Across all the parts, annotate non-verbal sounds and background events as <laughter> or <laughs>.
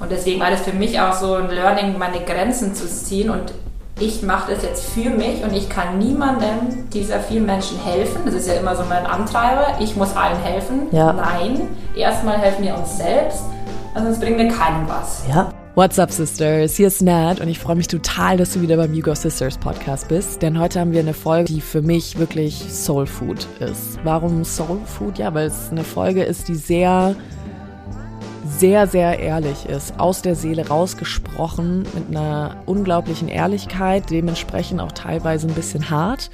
Und deswegen war das für mich auch so ein Learning, meine Grenzen zu ziehen und ich mache das jetzt für mich und ich kann niemandem dieser vielen Menschen helfen. Das ist ja immer so mein Antreiber. Ich muss allen helfen. Ja. Nein, erstmal helfen wir uns selbst, sonst bringen wir keinem was. Ja. What's up, Sisters? Hier ist Nat und ich freue mich total, dass du wieder beim Hugo Sisters Podcast bist. Denn heute haben wir eine Folge, die für mich wirklich Soul Food ist. Warum Soul Food? Ja, weil es eine Folge ist, die sehr sehr, sehr ehrlich ist, aus der Seele rausgesprochen, mit einer unglaublichen Ehrlichkeit, dementsprechend auch teilweise ein bisschen hart,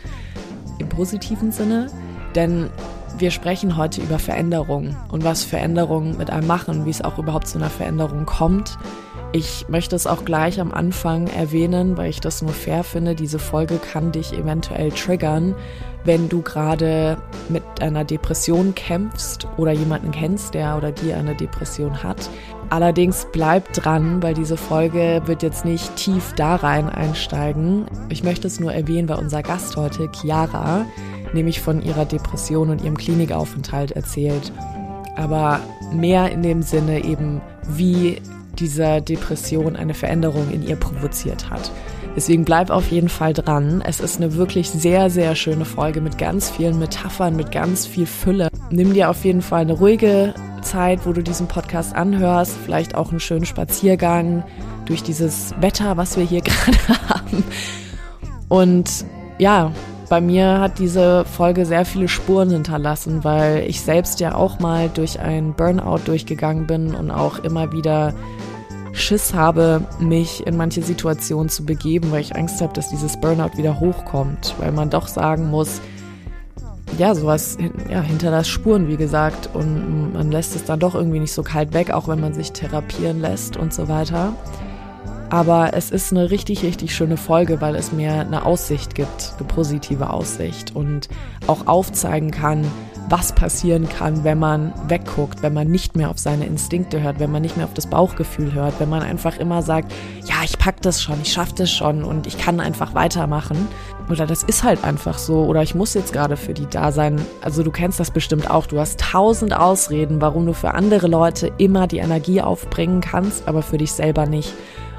im positiven Sinne, denn wir sprechen heute über Veränderungen und was Veränderungen mit einem machen, wie es auch überhaupt zu einer Veränderung kommt. Ich möchte es auch gleich am Anfang erwähnen, weil ich das nur fair finde. Diese Folge kann dich eventuell triggern, wenn du gerade mit einer Depression kämpfst oder jemanden kennst, der oder die eine Depression hat. Allerdings bleib dran, weil diese Folge wird jetzt nicht tief da rein einsteigen. Ich möchte es nur erwähnen, weil unser Gast heute, Chiara, nämlich von ihrer Depression und ihrem Klinikaufenthalt erzählt. Aber mehr in dem Sinne eben, wie diese Depression eine Veränderung in ihr provoziert hat. Deswegen bleib auf jeden Fall dran. Es ist eine wirklich sehr, sehr schöne Folge mit ganz vielen Metaphern, mit ganz viel Fülle. Nimm dir auf jeden Fall eine ruhige Zeit, wo du diesen Podcast anhörst. Vielleicht auch einen schönen Spaziergang durch dieses Wetter, was wir hier <laughs> gerade haben. Und ja, bei mir hat diese Folge sehr viele Spuren hinterlassen, weil ich selbst ja auch mal durch ein Burnout durchgegangen bin und auch immer wieder Schiss habe, mich in manche Situationen zu begeben, weil ich Angst habe, dass dieses Burnout wieder hochkommt, weil man doch sagen muss, ja, sowas ja, hinterlässt Spuren, wie gesagt, und man lässt es dann doch irgendwie nicht so kalt weg, auch wenn man sich therapieren lässt und so weiter. Aber es ist eine richtig, richtig schöne Folge, weil es mir eine Aussicht gibt, eine positive Aussicht. Und auch aufzeigen kann, was passieren kann, wenn man wegguckt, wenn man nicht mehr auf seine Instinkte hört, wenn man nicht mehr auf das Bauchgefühl hört, wenn man einfach immer sagt, ja, ich pack das schon, ich schaff das schon und ich kann einfach weitermachen. Oder das ist halt einfach so oder ich muss jetzt gerade für die da sein. Also du kennst das bestimmt auch. Du hast tausend Ausreden, warum du für andere Leute immer die Energie aufbringen kannst, aber für dich selber nicht.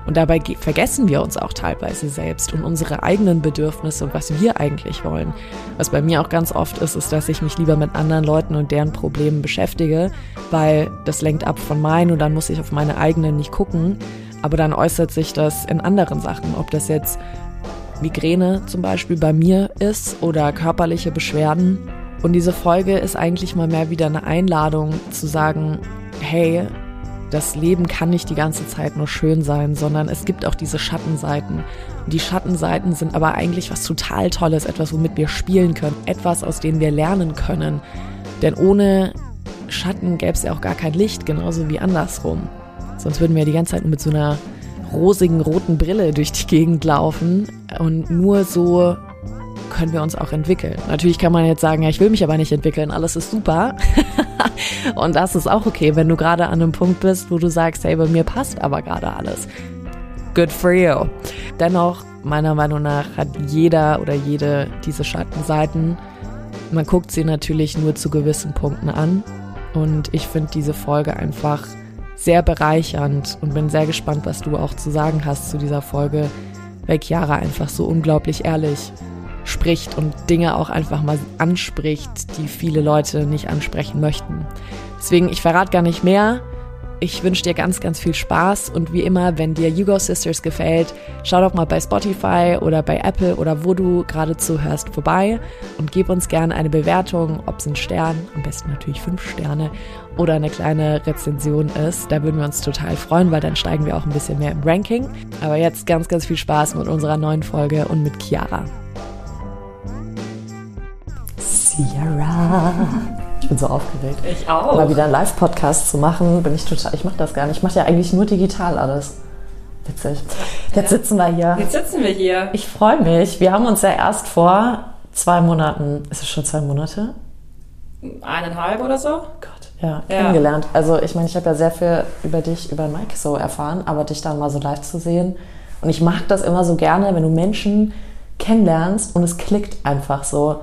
Und dabei vergessen wir uns auch teilweise selbst und unsere eigenen Bedürfnisse und was wir eigentlich wollen. Was bei mir auch ganz oft ist, ist, dass ich mich lieber mit anderen Leuten und deren Problemen beschäftige, weil das lenkt ab von meinen und dann muss ich auf meine eigenen nicht gucken. Aber dann äußert sich das in anderen Sachen, ob das jetzt Migräne zum Beispiel bei mir ist oder körperliche Beschwerden. Und diese Folge ist eigentlich mal mehr wieder eine Einladung zu sagen, hey, das Leben kann nicht die ganze Zeit nur schön sein, sondern es gibt auch diese Schattenseiten. Und die Schattenseiten sind aber eigentlich was total Tolles, etwas, womit wir spielen können, etwas, aus dem wir lernen können. Denn ohne Schatten gäbe es ja auch gar kein Licht, genauso wie andersrum. Sonst würden wir die ganze Zeit mit so einer rosigen roten Brille durch die Gegend laufen und nur so können wir uns auch entwickeln. Natürlich kann man jetzt sagen, ja, ich will mich aber nicht entwickeln, alles ist super. <laughs> und das ist auch okay, wenn du gerade an einem Punkt bist, wo du sagst, hey, bei mir passt aber gerade alles. Good for you. Dennoch, meiner Meinung nach, hat jeder oder jede diese Schattenseiten. Man guckt sie natürlich nur zu gewissen Punkten an. Und ich finde diese Folge einfach sehr bereichernd und bin sehr gespannt, was du auch zu sagen hast zu dieser Folge, weil Chiara einfach so unglaublich ehrlich spricht und Dinge auch einfach mal anspricht, die viele Leute nicht ansprechen möchten. Deswegen, ich verrate gar nicht mehr. Ich wünsche dir ganz, ganz viel Spaß und wie immer, wenn dir Hugo Sisters gefällt, schau doch mal bei Spotify oder bei Apple oder wo du gerade zuhörst vorbei und gib uns gerne eine Bewertung, ob es ein Stern, am besten natürlich fünf Sterne oder eine kleine Rezension ist. Da würden wir uns total freuen, weil dann steigen wir auch ein bisschen mehr im Ranking. Aber jetzt ganz, ganz viel Spaß mit unserer neuen Folge und mit Chiara. Sierra. Ich bin so aufgeregt. Ich auch. Mal wieder einen Live-Podcast zu machen, bin ich total. Ich mache das gar nicht. Ich mache ja eigentlich nur digital alles. Witzig. Jetzt ja. sitzen wir hier. Jetzt sitzen wir hier. Ich freue mich. Wir haben uns ja erst vor zwei Monaten, ist es schon zwei Monate? Eineinhalb oder so? Gott, ja, ja. kennengelernt. Also ich meine, ich habe ja sehr viel über dich, über Mike so erfahren, aber dich dann mal so live zu sehen. Und ich mag das immer so gerne, wenn du Menschen kennenlernst und es klickt einfach so.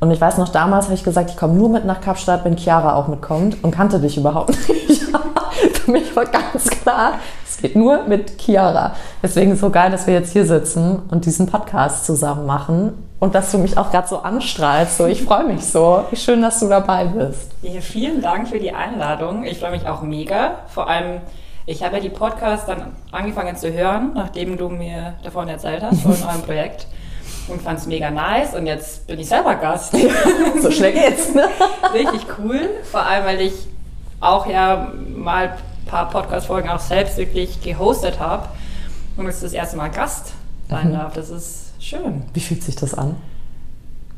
Und ich weiß noch, damals habe ich gesagt, ich komme nur mit nach Kapstadt, wenn Chiara auch mitkommt und kannte dich überhaupt <laughs> nicht. für mich war ganz klar, es geht nur mit Chiara. Deswegen ist es so geil, dass wir jetzt hier sitzen und diesen Podcast zusammen machen und dass du mich auch gerade so anstrahlst. So, ich freue mich so. Wie schön, dass du dabei bist. Ja, vielen Dank für die Einladung. Ich freue mich auch mega. Vor allem, ich habe ja die Podcasts dann angefangen zu hören, nachdem du mir davon erzählt hast, von <laughs> eurem Projekt. Und fand es mega nice und jetzt bin ich selber Gast. <laughs> so schnell geht's, ne? Richtig cool. Vor allem, weil ich auch ja mal ein paar Podcast-Folgen auch selbst wirklich gehostet habe und jetzt das erste Mal Gast sein mhm. darf. Das ist schön. Wie fühlt sich das an?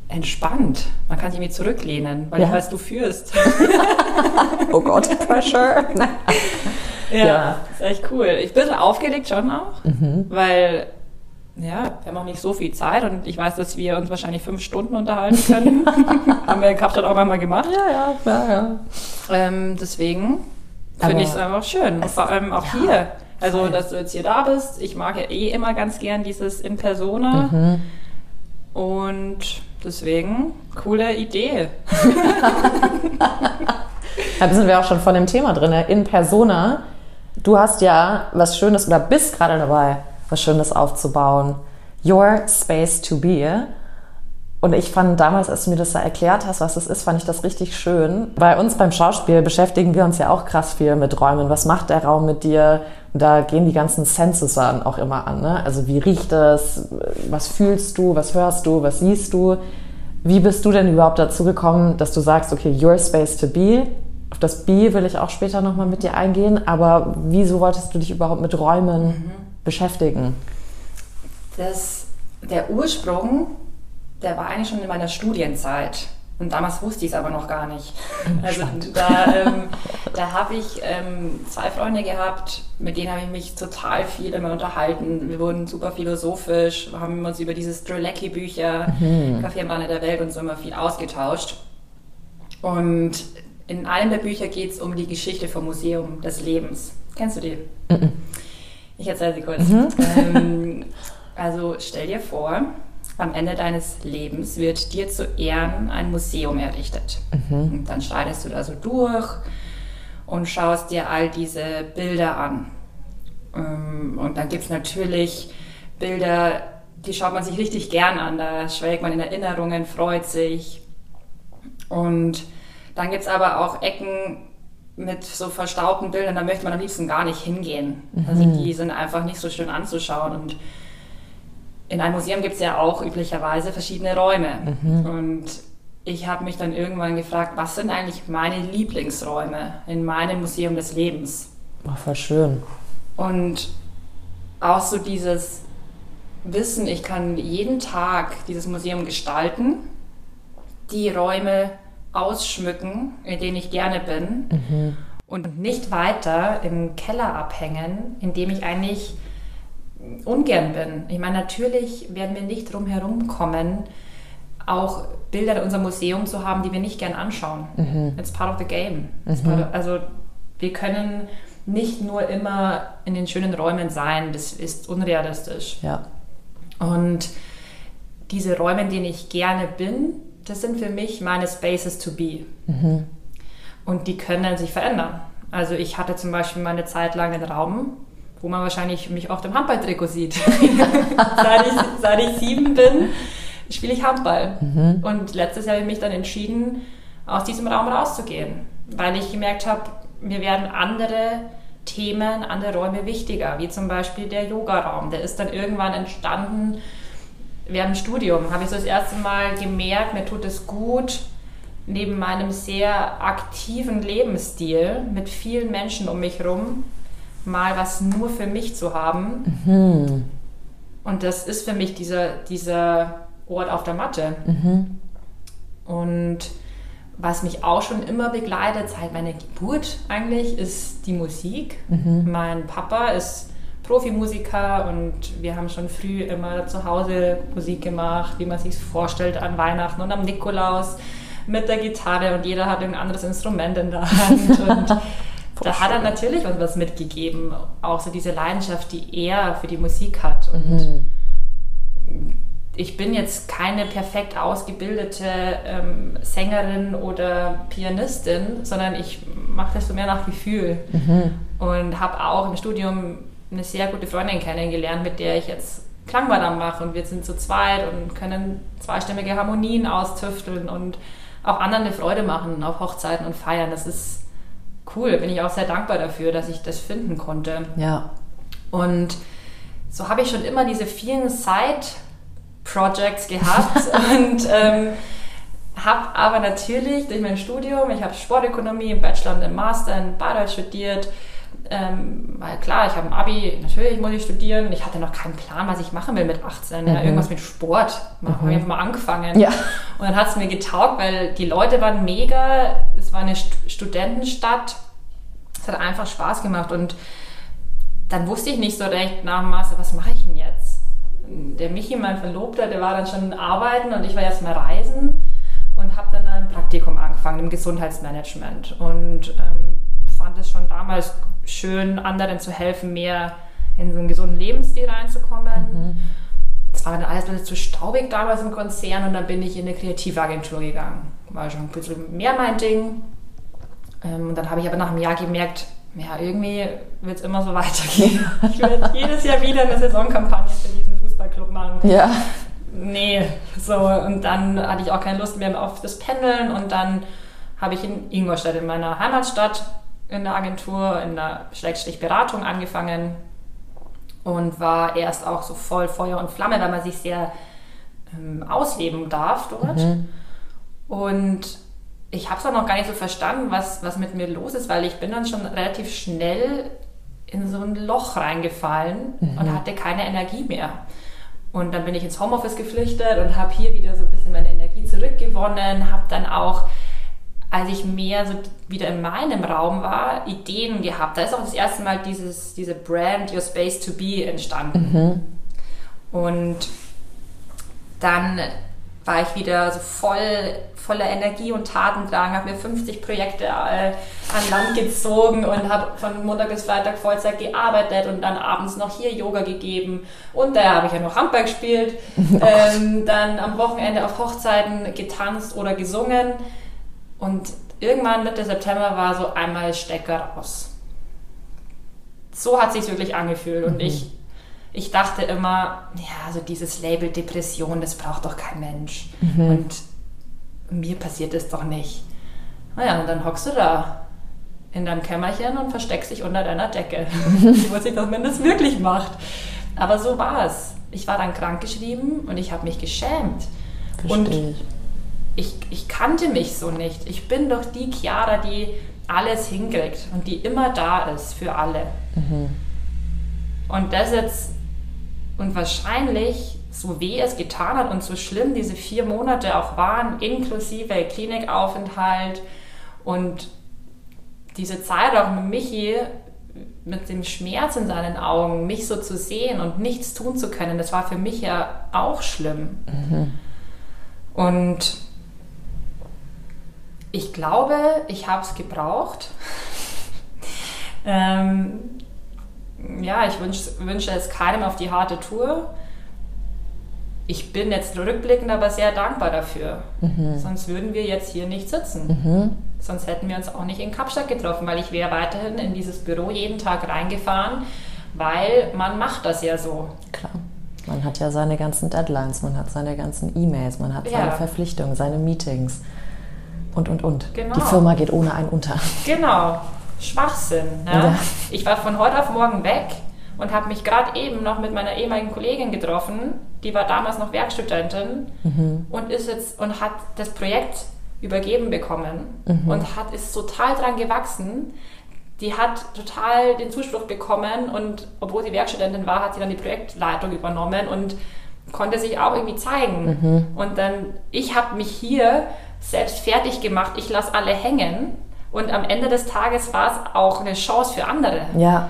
Entspannt. Man kann sich mir zurücklehnen, weil ja. ich weiß, du führst. <laughs> oh Gott, Pressure. <laughs> Ja, ja, ist echt cool. Ich bin aufgeregt schon auch, mhm. weil ja, wir haben auch nicht so viel Zeit und ich weiß, dass wir uns wahrscheinlich fünf Stunden unterhalten können. <laughs> haben wir in Kapstadt auch einmal gemacht. Ja, ja, ja, ja. Ähm, deswegen finde ich es einfach schön. Vor allem auch ja, hier. Also, voll. dass du jetzt hier da bist. Ich mag ja eh immer ganz gern dieses In Persona. Mhm. Und deswegen, coole Idee. <laughs> da sind wir auch schon von dem Thema drin. In Persona Du hast ja was Schönes oder bist gerade dabei, was Schönes aufzubauen. Your Space to Be. Und ich fand damals, als du mir das da erklärt hast, was das ist, fand ich das richtig schön. Bei uns beim Schauspiel beschäftigen wir uns ja auch krass viel mit Räumen. Was macht der Raum mit dir? Und da gehen die ganzen Senses dann auch immer an. Ne? Also wie riecht es? Was fühlst du? Was hörst du? Was siehst du? Wie bist du denn überhaupt dazu gekommen, dass du sagst, okay, your space to be, auf das B will ich auch später nochmal mit dir eingehen, aber wieso wolltest du dich überhaupt mit Räumen mhm. Beschäftigen? Das, der Ursprung, der war eigentlich schon in meiner Studienzeit. Und damals wusste ich es aber noch gar nicht. <laughs> Also da, ähm, da habe ich ähm, zwei Freunde gehabt, mit denen habe ich mich total viel immer unterhalten. Wir wurden super philosophisch, haben uns über diese Strelecki-Bücher, mhm. Kaffee am Rande der Welt und so immer viel ausgetauscht. Und in einem der Bücher geht es um die Geschichte vom Museum des Lebens. Kennst du die? Mhm. Ich erzähle sie kurz. Mhm. Ähm, <laughs> also stell dir vor, am Ende deines Lebens wird dir zu Ehren ein Museum errichtet. Mhm. Und dann schreitest du da so durch und schaust dir all diese Bilder an. Ähm, und dann gibt es natürlich Bilder, die schaut man sich richtig gern an. Da schwelgt man in Erinnerungen, freut sich. Und dann gibt es aber auch Ecken mit so verstaubten Bildern, da möchte man am liebsten gar nicht hingehen. Mhm. Also die sind einfach nicht so schön anzuschauen. Und in einem Museum gibt es ja auch üblicherweise verschiedene Räume. Mhm. Und ich habe mich dann irgendwann gefragt, was sind eigentlich meine Lieblingsräume in meinem Museum des Lebens? Ach, voll schön. Und auch so dieses Wissen, ich kann jeden Tag dieses Museum gestalten, die Räume ausschmücken, in denen ich gerne bin. Mhm. Und nicht weiter im Keller abhängen, in dem ich eigentlich ungern bin. Ich meine, natürlich werden wir nicht drum herum kommen, auch Bilder in unserem Museum zu haben, die wir nicht gern anschauen. Mhm. It's part of the game. Mhm. Of, also wir können nicht nur immer in den schönen Räumen sein, das ist unrealistisch. Ja. Und diese Räume, in denen ich gerne bin, das sind für mich meine Spaces to be. Mhm. Und die können sich verändern. Also ich hatte zum Beispiel meine Zeit lang einen Raum, wo man wahrscheinlich mich auch im Handballtrikot sieht. <laughs> seit, ich, seit, ich, sieben bin, spiele ich Handball. Mhm. Und letztes Jahr habe ich mich dann entschieden, aus diesem Raum rauszugehen, weil ich gemerkt habe, mir werden andere Themen, andere Räume wichtiger, wie zum Beispiel der Yoga-Raum. Der ist dann irgendwann entstanden während dem Studium habe ich so das erste Mal gemerkt, mir tut es gut, neben meinem sehr aktiven Lebensstil mit vielen Menschen um mich herum mal was nur für mich zu haben. Mhm. Und das ist für mich dieser, dieser Ort auf der Matte. Mhm. Und was mich auch schon immer begleitet, seit meiner Geburt eigentlich, ist die Musik. Mhm. Mein Papa ist Profimusiker und wir haben schon früh immer zu Hause Musik gemacht, wie man sich vorstellt an Weihnachten und am Nikolaus mit der Gitarre und jeder hat ein anderes Instrument in der Hand <laughs> und da hat er natürlich uns was mitgegeben, auch so diese Leidenschaft, die er für die Musik hat und mhm. ich bin jetzt keine perfekt ausgebildete ähm, Sängerin oder Pianistin, sondern ich mache das so mehr nach Gefühl. Mhm. Und habe auch im Studium eine sehr gute Freundin kennengelernt, mit der ich jetzt Klangwandern mache. Und wir sind zu zweit und können zweistimmige Harmonien austüfteln und auch anderen eine Freude machen auf Hochzeiten und Feiern. Das ist cool. Bin ich auch sehr dankbar dafür, dass ich das finden konnte. Ja. Und so habe ich schon immer diese vielen Side-Projects gehabt <laughs> und ähm, habe aber natürlich durch mein Studium, ich habe Sportökonomie im Bachelor und im Master in Bayreuth studiert, ähm, weil klar, ich habe ein Abi, natürlich muss ich studieren. Ich hatte noch keinen Plan, was ich machen will mit 18. Mhm. Ja, irgendwas mit Sport. Mhm. Habe ich einfach mal angefangen. Ja. Und dann hat es mir getaugt, weil die Leute waren mega. Es war eine St Studentenstadt. Es hat einfach Spaß gemacht. Und dann wusste ich nicht so recht nach dem Master, was mache ich denn jetzt? Der Michi, mein Verlobter, der war dann schon arbeiten und ich war erst mal reisen und habe dann ein Praktikum angefangen im Gesundheitsmanagement. Und ähm, fand es schon damals schön, anderen zu helfen, mehr in so einen gesunden Lebensstil reinzukommen. Es mhm. war dann alles zu staubig damals im Konzern und dann bin ich in eine Kreativagentur gegangen. War schon ein bisschen mehr mein Ding. Ähm, und dann habe ich aber nach einem Jahr gemerkt, ja, irgendwie wird es immer so weitergehen. <laughs> ich werde jedes Jahr wieder eine Saisonkampagne für diesen Fußballclub machen. Ja. Nee, so. Und dann hatte ich auch keine Lust mehr auf das Pendeln und dann habe ich in Ingolstadt, in meiner Heimatstadt, in der Agentur, in der Schrägstrich Beratung angefangen und war erst auch so voll Feuer und Flamme, weil man sich sehr ähm, ausleben darf dort. Mhm. Und ich habe es auch noch gar nicht so verstanden, was, was mit mir los ist, weil ich bin dann schon relativ schnell in so ein Loch reingefallen mhm. und hatte keine Energie mehr. Und dann bin ich ins Homeoffice geflüchtet und habe hier wieder so ein bisschen meine Energie zurückgewonnen, habe dann auch als ich mehr so wieder in meinem Raum war, Ideen gehabt. Da ist auch das erste Mal dieses, diese Brand Your Space to Be entstanden. Mhm. Und dann war ich wieder so voll voller Energie und Tatendrang, habe mir 50 Projekte äh, an Land gezogen und habe von Montag bis Freitag Vollzeit gearbeitet und dann abends noch hier Yoga gegeben. Und da habe ich ja noch Handball gespielt, <laughs> ähm, dann am Wochenende auf Hochzeiten getanzt oder gesungen. Und irgendwann Mitte September war so einmal Stecker raus. So hat sich wirklich angefühlt. Und mhm. ich, ich dachte immer, ja, also dieses Label Depression, das braucht doch kein Mensch. Mhm. Und mir passiert es doch nicht. Naja, und dann hockst du da in deinem Kämmerchen und versteckst dich unter deiner Decke. ich was man das wirklich macht. Aber so war es. Ich war dann krankgeschrieben und ich habe mich geschämt. Verstehe und ich ich, kannte mich so nicht. Ich bin doch die Chiara, die alles hinkriegt und die immer da ist für alle. Mhm. Und das jetzt, und wahrscheinlich, so weh es getan hat und so schlimm diese vier Monate auch waren, inklusive Klinikaufenthalt und diese Zeit auch mit Michi, mit dem Schmerz in seinen Augen, mich so zu sehen und nichts tun zu können, das war für mich ja auch schlimm. Mhm. Und ich glaube, ich habe es gebraucht. <laughs> ähm, ja, ich wünsch, wünsche es keinem auf die harte Tour. Ich bin jetzt rückblickend aber sehr dankbar dafür. Mhm. Sonst würden wir jetzt hier nicht sitzen. Mhm. Sonst hätten wir uns auch nicht in Kapstadt getroffen, weil ich wäre weiterhin in dieses Büro jeden Tag reingefahren, weil man macht das ja so. Klar. Man hat ja seine ganzen Deadlines, man hat seine ganzen E-Mails, man hat seine ja. Verpflichtungen, seine Meetings und, und, und. Genau. Die Firma geht ohne einen unter. Genau. Schwachsinn. Ne? Ja. Ich war von heute auf morgen weg und habe mich gerade eben noch mit meiner ehemaligen Kollegin getroffen, die war damals noch Werkstudentin mhm. und ist jetzt und hat das Projekt übergeben bekommen mhm. und hat ist total dran gewachsen. Die hat total den Zuspruch bekommen und obwohl sie Werkstudentin war, hat sie dann die Projektleitung übernommen und konnte sich auch irgendwie zeigen. Mhm. Und dann, ich habe mich hier selbst fertig gemacht, ich lasse alle hängen. Und am Ende des Tages war es auch eine Chance für andere. Ja.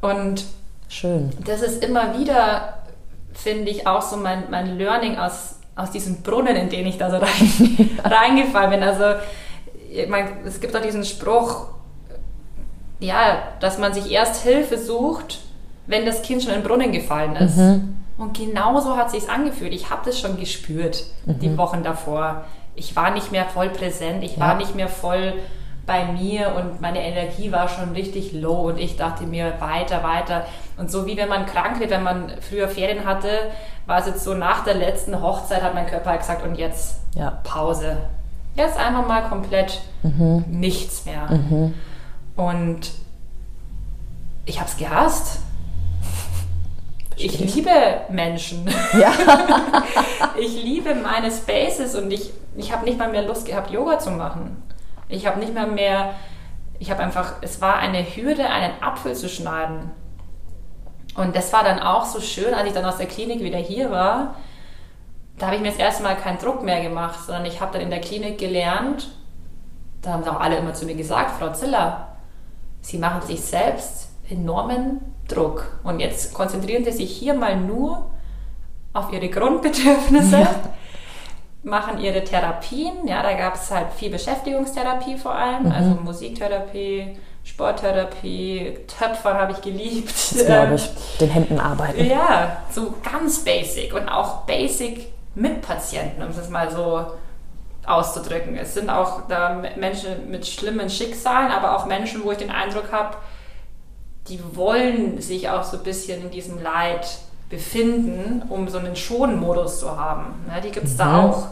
Und schön. Das ist immer wieder, finde ich, auch so mein, mein Learning aus, aus diesem Brunnen, in den ich da so rein, <laughs> reingefallen bin. Also, ich mein, es gibt auch diesen Spruch, ja, dass man sich erst Hilfe sucht, wenn das Kind schon in den Brunnen gefallen ist. Mhm. Und genauso hat es sich angefühlt. Ich habe das schon gespürt, mhm. die Wochen davor ich war nicht mehr voll präsent, ich ja. war nicht mehr voll bei mir und meine Energie war schon richtig low und ich dachte mir weiter, weiter. Und so wie wenn man krank wird, wenn man früher Ferien hatte, war es jetzt so nach der letzten Hochzeit hat mein Körper gesagt und jetzt ja. Pause. Jetzt einfach mal komplett mhm. nichts mehr. Mhm. Und ich habe es gehasst. Ich liebe Menschen. Ja. <laughs> ich liebe meine Spaces und ich, ich habe nicht mal mehr Lust gehabt, Yoga zu machen. Ich habe nicht mal mehr, ich habe einfach, es war eine Hürde, einen Apfel zu schneiden. Und das war dann auch so schön, als ich dann aus der Klinik wieder hier war. Da habe ich mir das erste Mal keinen Druck mehr gemacht, sondern ich habe dann in der Klinik gelernt, da haben auch alle immer zu mir gesagt, Frau Ziller, Sie machen sich selbst enormen Druck. Und jetzt konzentrieren Sie sich hier mal nur auf Ihre Grundbedürfnisse, ja. machen Ihre Therapien. Ja, da gab es halt viel Beschäftigungstherapie vor allem, mhm. also Musiktherapie, Sporttherapie, Töpfern habe ich geliebt. Das glaube ich, den Händen arbeiten. Ja, so ganz basic und auch basic mit Patienten, um es mal so auszudrücken. Es sind auch da Menschen mit schlimmen Schicksalen, aber auch Menschen, wo ich den Eindruck habe, die wollen sich auch so ein bisschen in diesem Leid befinden, um so einen Schonmodus zu haben. Ja, die gibt es mhm. da auch.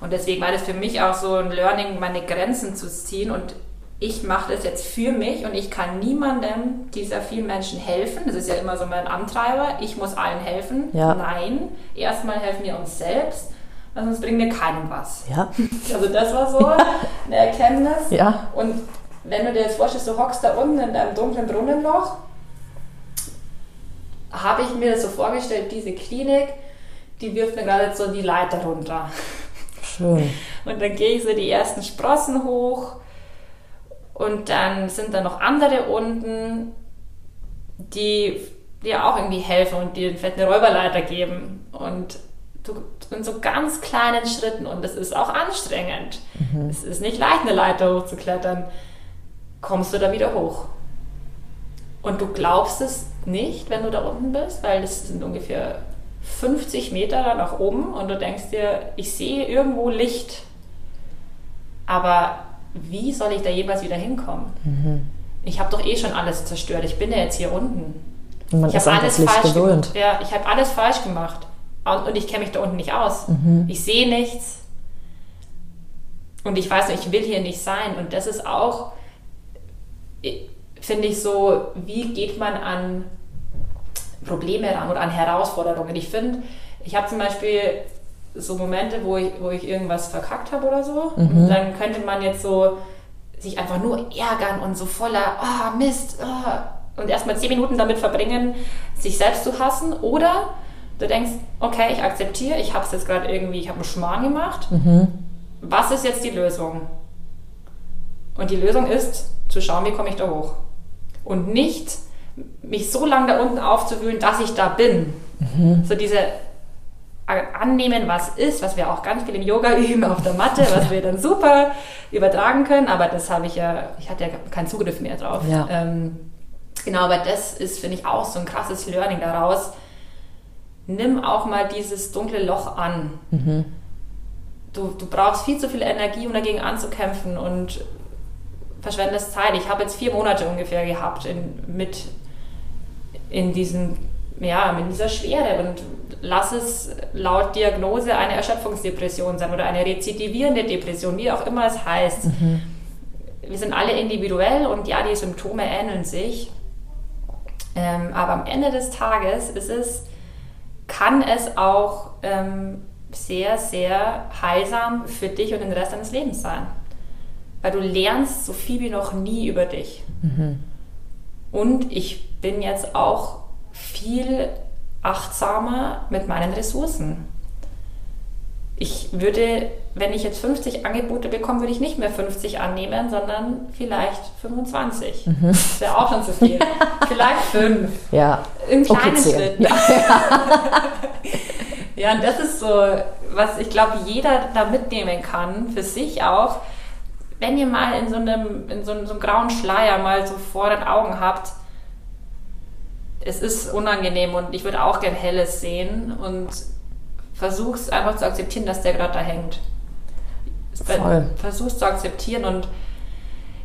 Und deswegen war das für mich auch so ein Learning, meine Grenzen zu ziehen und ich mache das jetzt für mich und ich kann niemandem dieser vielen Menschen helfen. Das ist ja immer so mein Antreiber. Ich muss allen helfen. Ja. Nein, erstmal helfen wir uns selbst, weil sonst bringen wir keinem was. Ja. <laughs> Also das war so eine Erkenntnis. Ja. Und wenn du dir jetzt vorstellst, du hockst da unten in deinem dunklen Brunnenloch, habe ich mir das so vorgestellt, diese Klinik, die wirft mir gerade so die Leiter runter. Schön. Und dann gehe ich so die ersten Sprossen hoch und dann sind da noch andere unten, die dir auch irgendwie helfen und dir eine Räuberleiter geben. Und du in so ganz kleinen Schritten und das ist auch anstrengend. Mhm. Es ist nicht leicht, eine Leiter hochzuklettern kommst du da wieder hoch. Und du glaubst es nicht, wenn du da unten bist, weil es sind ungefähr 50 Meter nach oben und du denkst dir, ich sehe irgendwo Licht. Aber wie soll ich da jemals wieder hinkommen? Mhm. Ich habe doch eh schon alles zerstört. Ich bin ja jetzt hier unten. Und man ich habe alles falsch gewöhnt. Ja, ich habe alles falsch gemacht. Und ich kenne mich da unten nicht aus. Mhm. Ich sehe nichts. Und ich weiß, ich will hier nicht sein. Und das ist auch finde ich so, wie geht man an Probleme ran oder an Herausforderungen. Ich finde, ich habe zum Beispiel so Momente, wo ich, wo ich irgendwas verkackt habe oder so. Mhm. Dann könnte man jetzt so sich einfach nur ärgern und so voller, ah, oh, Mist, oh, und erstmal zehn Minuten damit verbringen, sich selbst zu hassen. Oder du denkst, okay, ich akzeptiere, ich habe es jetzt gerade irgendwie, ich habe einen Schmarrn gemacht. Mhm. Was ist jetzt die Lösung? Und die Lösung ist, zu schauen, wie komme ich da hoch. Und nicht mich so lange da unten aufzuwühlen, dass ich da bin. Mhm. So diese annehmen, was ist, was wir auch ganz viel im Yoga <laughs> üben auf der Matte, was wir dann super übertragen können, aber das habe ich ja, ich hatte ja keinen Zugriff mehr drauf. Ja. Ähm, genau, aber das ist, finde ich, auch so ein krasses Learning daraus. Nimm auch mal dieses dunkle Loch an. Mhm. Du, du brauchst viel zu viel Energie, um dagegen anzukämpfen und verschwendest Zeit. Ich habe jetzt vier Monate ungefähr gehabt in, mit in diesem, ja, mit dieser Schwere und lass es laut Diagnose eine Erschöpfungsdepression sein oder eine rezidivierende Depression, wie auch immer es heißt. Mhm. Wir sind alle individuell und ja, die Symptome ähneln sich. Ähm, aber am Ende des Tages ist es, kann es auch ähm, sehr, sehr heilsam für dich und den Rest deines Lebens sein weil du lernst so viel wie noch nie über dich. Mhm. Und ich bin jetzt auch viel achtsamer mit meinen Ressourcen. Ich würde, wenn ich jetzt 50 Angebote bekomme, würde ich nicht mehr 50 annehmen, sondern vielleicht 25. Mhm. Das wäre auch schon zu viel. <laughs> vielleicht fünf. Ja. In kleinen okay, Schritten. Ja. <laughs> ja, und das ist so, was ich glaube, jeder da mitnehmen kann, für sich auch wenn ihr mal in so einem, in so einem, so einem grauen Schleier mal so vor den Augen habt, es ist unangenehm und ich würde auch gern Helles sehen und versuch's einfach zu akzeptieren, dass der gerade da hängt. Voll. Versuch's zu akzeptieren und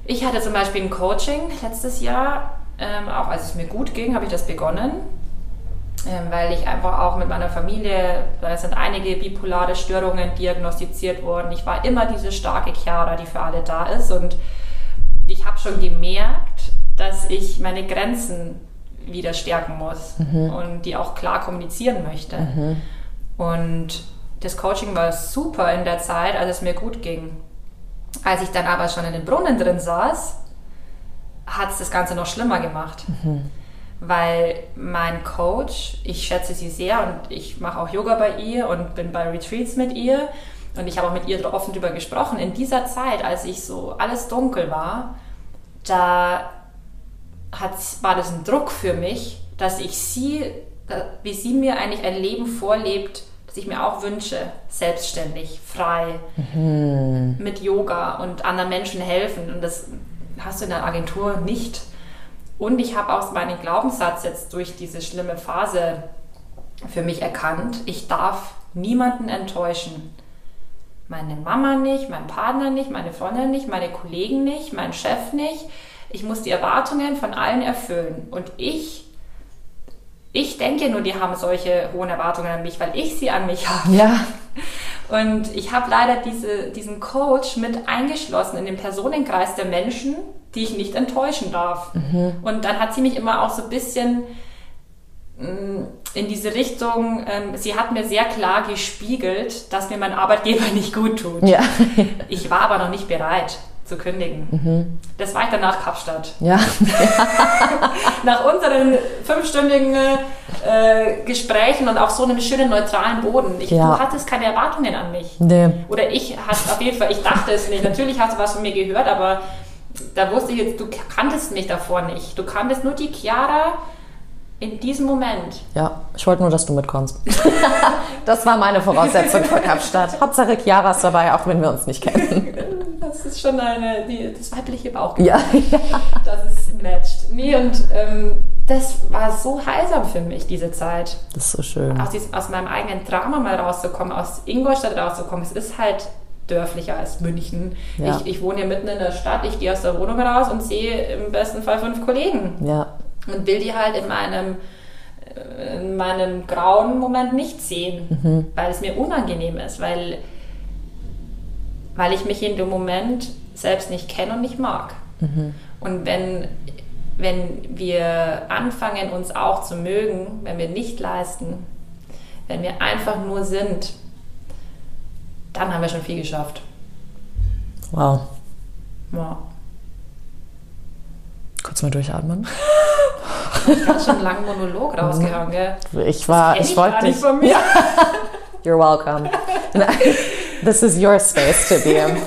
Ich hatte zum Beispiel ein Coaching letztes Jahr, ähm, auch als es mir gut ging, habe ich das begonnen, weil ich einfach auch mit meiner Familie, da sind einige bipolare Störungen diagnostiziert worden. Ich war immer diese starke Chiara, die für alle da ist und ich habe schon gemerkt, dass ich meine Grenzen wieder stärken muss mhm. und die auch klar kommunizieren möchte. Mhm. Und das Coaching war super in der Zeit, als es mir gut ging. Als ich dann aber schon in den Brunnen drin saß, hat es das Ganze noch schlimmer gemacht. Mhm. Weil mein Coach, ich schätze sie sehr und ich mache auch Yoga bei ihr und bin bei Retreats mit ihr und ich habe auch mit ihr offen darüber gesprochen. In dieser Zeit, als ich so alles dunkel war, da hat, war das ein Druck für mich, dass ich sie, wie sie mir eigentlich ein Leben vorlebt, das ich mir auch wünsche, selbstständig, frei, mhm. mit Yoga und anderen Menschen helfen. Und das hast du in der Agentur nicht. Und ich habe auch meinen Glaubenssatz jetzt durch diese schlimme Phase für mich erkannt. Ich darf niemanden enttäuschen. Meine Mama nicht, mein Partner nicht, meine Freundin nicht, meine Kollegen nicht, mein Chef nicht. Ich muss die Erwartungen von allen erfüllen. Und ich, ich denke nur, die haben solche hohen Erwartungen an mich, weil ich sie an mich habe. Ja. Und ich habe leider diese, diesen Coach mit eingeschlossen in den Personenkreis der Menschen, die ich nicht enttäuschen darf. Mhm. Und dann hat sie mich immer auch so ein bisschen mm, in diese Richtung, ähm, sie hat mir sehr klar gespiegelt, dass mir mein Arbeitgeber <laughs> nicht gut tut. Ja. ich war aber noch nicht bereit zu kündigen. Mhm. Das war ich dann nach Kapstadt. Ja. <laughs> <laughs> nach unseren fünfstündigen äh, Gesprächen und auf so einem schönen neutralen Boden. Ich, ja. Du hattest keine Erwartungen an mich. Nee. Oder ich hatte auf jeden Fall, ich dachte es nicht. Natürlich hast du was von mir gehört, aber da wusste ich jetzt, du kanntest mich davor nicht. Du kanntest nur die Chiara in diesem Moment. Ja, ich wollte nur, dass du mitkommst. <laughs> das war meine Voraussetzung für Kapstadt. Hauptsache Chiara ist dabei, auch wenn wir uns nicht kennen. <laughs> Das ist schon eine, die, das weibliche Bauchgefühl. Ja. <laughs> Das ist matched. Nee, und ähm, das war so heilsam für mich, diese Zeit. Das ist so schön. Aus, diesem, aus meinem eigenen Drama mal rauszukommen, aus Ingolstadt rauszukommen. Es ist halt dörflicher als München. Ja. Ich, ich wohne hier mitten in der Stadt, ich gehe aus der Wohnung raus und sehe im besten Fall fünf Kollegen. Ja. Und will die halt in meinem, in meinem grauen Moment nicht sehen, mhm. weil es mir unangenehm ist, weil, weil ich mich in dem Moment selbst nicht kenne und nicht mag. Mhm. Und wenn, wenn wir anfangen, uns auch zu mögen, wenn wir nicht leisten, wenn wir einfach nur sind, dann haben wir schon viel geschafft. Wow. Ja. Kurz mal durchatmen. Ich habe schon einen langen Monolog <laughs> rausgehauen, gell? Ich war, ich, ich wollte nicht. Von mir. You're welcome. This is your space to be in.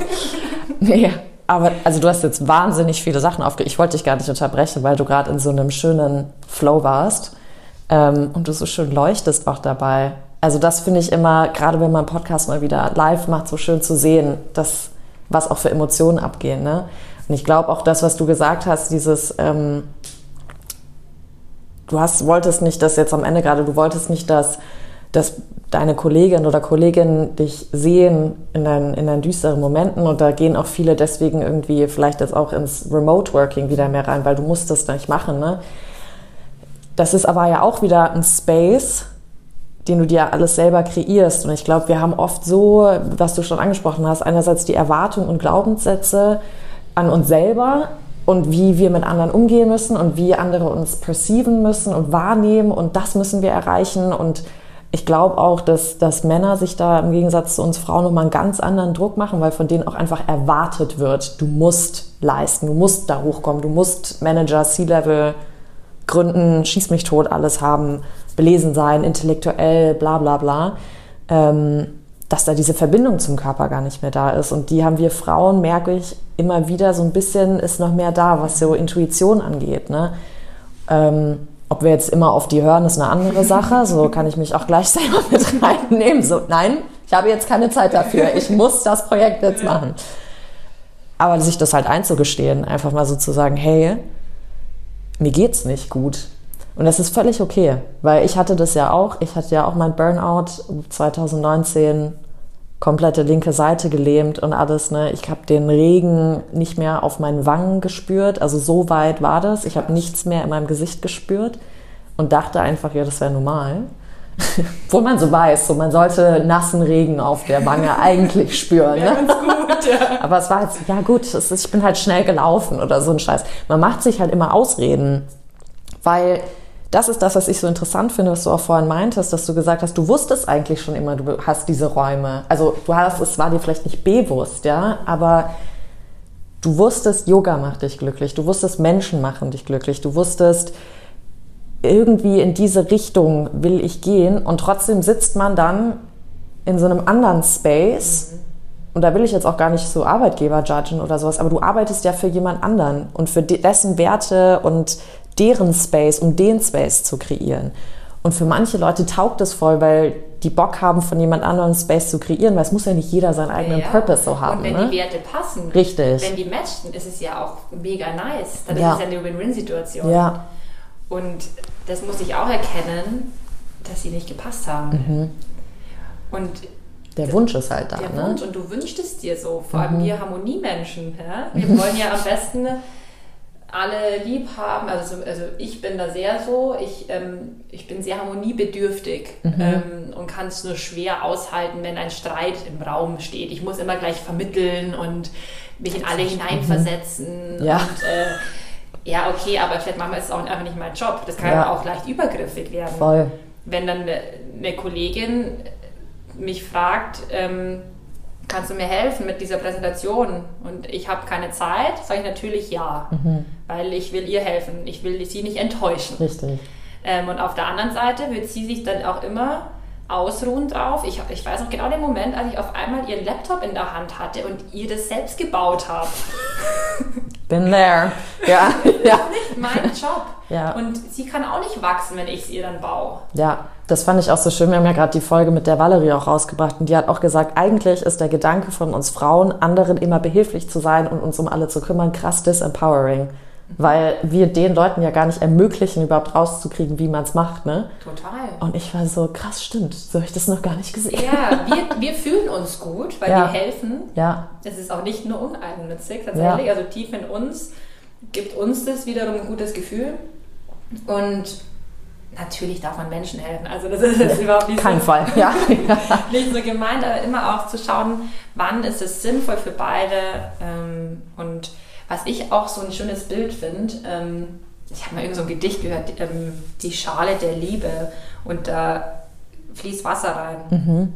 Nee, aber also du hast jetzt wahnsinnig viele Sachen aufge... Ich wollte dich gar nicht unterbrechen, weil du gerade in so einem schönen Flow warst ähm, und du so schön leuchtest auch dabei. Also das finde ich immer, gerade wenn man Podcast mal wieder live macht, so schön zu sehen, dass, was auch für Emotionen abgehen. Ne? Und ich glaube auch das, was du gesagt hast, dieses, ähm, du hast, wolltest nicht, dass jetzt am Ende gerade, du wolltest nicht, dass, dass deine Kollegin oder Kolleginnen dich sehen in deinen, in deinen düsteren Momenten und da gehen auch viele deswegen irgendwie vielleicht jetzt auch ins Remote Working wieder mehr rein, weil du musst das nicht machen. Ne? Das ist aber ja auch wieder ein Space, den du dir alles selber kreierst. Und ich glaube, wir haben oft so, was du schon angesprochen hast, einerseits die Erwartungen und Glaubenssätze an uns selber und wie wir mit anderen umgehen müssen und wie andere uns perceiven müssen und wahrnehmen und das müssen wir erreichen. Und ich glaube auch, dass, dass Männer sich da im Gegensatz zu uns Frauen nochmal einen ganz anderen Druck machen, weil von denen auch einfach erwartet wird, du musst leisten, du musst da hochkommen, du musst Manager, C-Level gründen, schieß mich tot, alles haben belesen sein, intellektuell, bla bla bla, ähm, dass da diese Verbindung zum Körper gar nicht mehr da ist. Und die haben wir Frauen, merke ich, immer wieder so ein bisschen ist noch mehr da, was so Intuition angeht. Ne? Ähm, ob wir jetzt immer auf die hören, ist eine andere Sache. <laughs> So kann ich mich auch gleich selber mit reinnehmen. So, nein, ich habe jetzt keine Zeit dafür. Ich muss das Projekt jetzt machen. Aber sich das halt einzugestehen, einfach mal so zu sagen, hey, mir geht's nicht gut. Und das ist völlig okay, weil ich hatte das ja auch. Ich hatte ja auch mein Burnout 2019 komplette linke Seite gelähmt und alles. Ne? Ich habe den Regen nicht mehr auf meinen Wangen gespürt. Also so weit war das. Ich habe nichts mehr in meinem Gesicht gespürt und dachte einfach, ja, das wäre normal. <laughs> Wo man so weiß, so man sollte nassen Regen auf der Wange <laughs> eigentlich spüren. Ne? Gut, ja. <laughs> Aber es war jetzt, ja gut, ist, ich bin halt schnell gelaufen oder so ein Scheiß. Man macht sich halt immer Ausreden, weil das ist das, was ich so interessant finde, was du auch vorhin meintest, dass du gesagt hast, du wusstest eigentlich schon immer, du hast diese Räume. Also du hast, es war dir vielleicht nicht bewusst, ja, aber du wusstest, Yoga macht dich glücklich, du wusstest, Menschen machen dich glücklich, du wusstest, irgendwie in diese Richtung will ich gehen und trotzdem sitzt man dann in so einem anderen Space. Mhm. Und da will ich jetzt auch gar nicht so Arbeitgeber judgen oder sowas, aber du arbeitest ja für jemand anderen und für dessen Werte und deren Space, um den Space zu kreieren. Und für manche Leute taugt es voll, weil die Bock haben, von jemand anderem Space zu kreieren, weil es muss ja nicht jeder seinen eigenen ja. Purpose so haben. Und wenn ne? die Werte passen, Richtig. wenn die matchen, ist es ja auch mega nice. Dann ja. ist es ja eine Win-Win-Situation. Ja. Und das muss ich auch erkennen, dass sie nicht gepasst haben. Mhm. Und der Wunsch ist halt da. Der ne? Wunsch und du wünschst es dir so. Vor allem mhm. wir Harmoniemenschen. Ja? Wir wollen ja am besten alle lieb haben. Also, also ich bin da sehr so. Ich, ähm, ich bin sehr harmoniebedürftig mhm. ähm, und kann es nur schwer aushalten, wenn ein Streit im Raum steht. Ich muss immer gleich vermitteln und mich in alle hineinversetzen. Mhm. Ja. Und, äh, ja, okay, aber vielleicht machen wir es auch einfach nicht mein Job. Das kann Ja. auch leicht übergriffig werden. Voll. Wenn dann eine, eine Kollegin mich fragt, ähm, kannst du mir helfen mit dieser Präsentation? Und ich habe keine Zeit, sage ich natürlich ja, Mhm. weil ich will ihr helfen. Ich will sie nicht enttäuschen. Richtig. Ähm, und auf der anderen Seite wird sie sich dann auch immer ausruhen drauf. Ich, ich weiß noch genau den Moment, als ich auf einmal ihren Laptop in der Hand hatte und ihr das selbst gebaut habe. <laughs> Been there. Ja. ja. Nicht mein Job. Ja. Und sie kann auch nicht wachsen, wenn ich es ihr dann baue. Ja, das fand ich auch so schön. Wir haben ja gerade die Folge mit der Valerie auch rausgebracht und die hat auch gesagt, eigentlich ist der Gedanke von uns Frauen, anderen immer behilflich zu sein und uns um alle zu kümmern, krass disempowering. Weil wir den Leuten ja gar nicht ermöglichen, überhaupt rauszukriegen, wie man es macht, ne? Total. Und ich war so, krass, stimmt. So habe ich das noch gar nicht gesehen. Ja, wir, wir fühlen uns gut, weil Ja. wir helfen. Ja, Es ist auch nicht nur uneigennützig, tatsächlich. Ja. Also tief in uns gibt uns das wiederum ein gutes Gefühl. Und natürlich darf man Menschen helfen. Also das ist, das ist überhaupt nicht kein so, Fall. <laughs> Ja. nicht so gemeint, aber immer auch zu schauen, wann ist es sinnvoll für beide. Ähm, und was ich auch so ein schönes Bild finde, ähm, ich habe mal irgend so ein Gedicht gehört, ähm, die Schale der Liebe und da fließt Wasser rein. Mhm.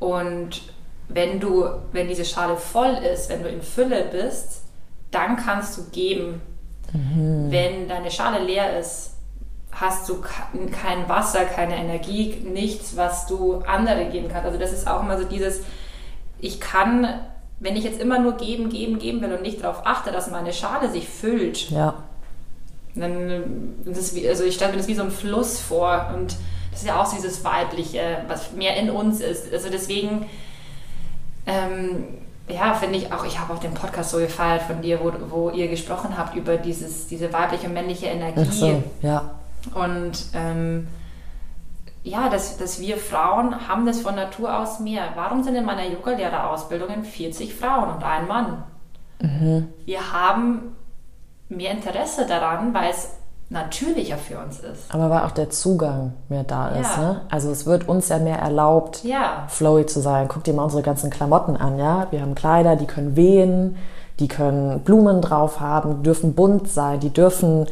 Und wenn du, wenn diese Schale voll ist, wenn du in Fülle bist, dann kannst du geben. Wenn deine Schale leer ist, hast du ke- kein Wasser, keine Energie, nichts, was du andere geben kannst. Also das ist auch immer so dieses, ich kann, wenn ich jetzt immer nur geben, geben, geben will und nicht darauf achte, dass meine Schale sich füllt, ja. dann das also ich stelle mir das wie so ein Fluss vor und das ist ja auch so dieses Weibliche, was mehr in uns ist. Also deswegen, ähm, ja, finde ich auch, ich habe auch den Podcast so gefeiert von dir, wo, wo ihr gesprochen habt über dieses, diese weibliche und männliche Energie. Ach so, ja. Und ähm, ja, dass, dass wir Frauen haben das von Natur aus mehr. Warum sind in meiner Yogalehrerausbildung 40 Frauen und ein Mann? Wir haben mehr Interesse daran, weil es natürlicher für uns ist. Aber weil auch der Zugang mehr da ist. Ja. Ne? Also es wird uns ja mehr erlaubt, Ja, flowy zu sein. Guck dir mal unsere ganzen Klamotten an, ja. Wir haben Kleider, die können wehen, die können Blumen drauf haben, die dürfen bunt sein, die dürfen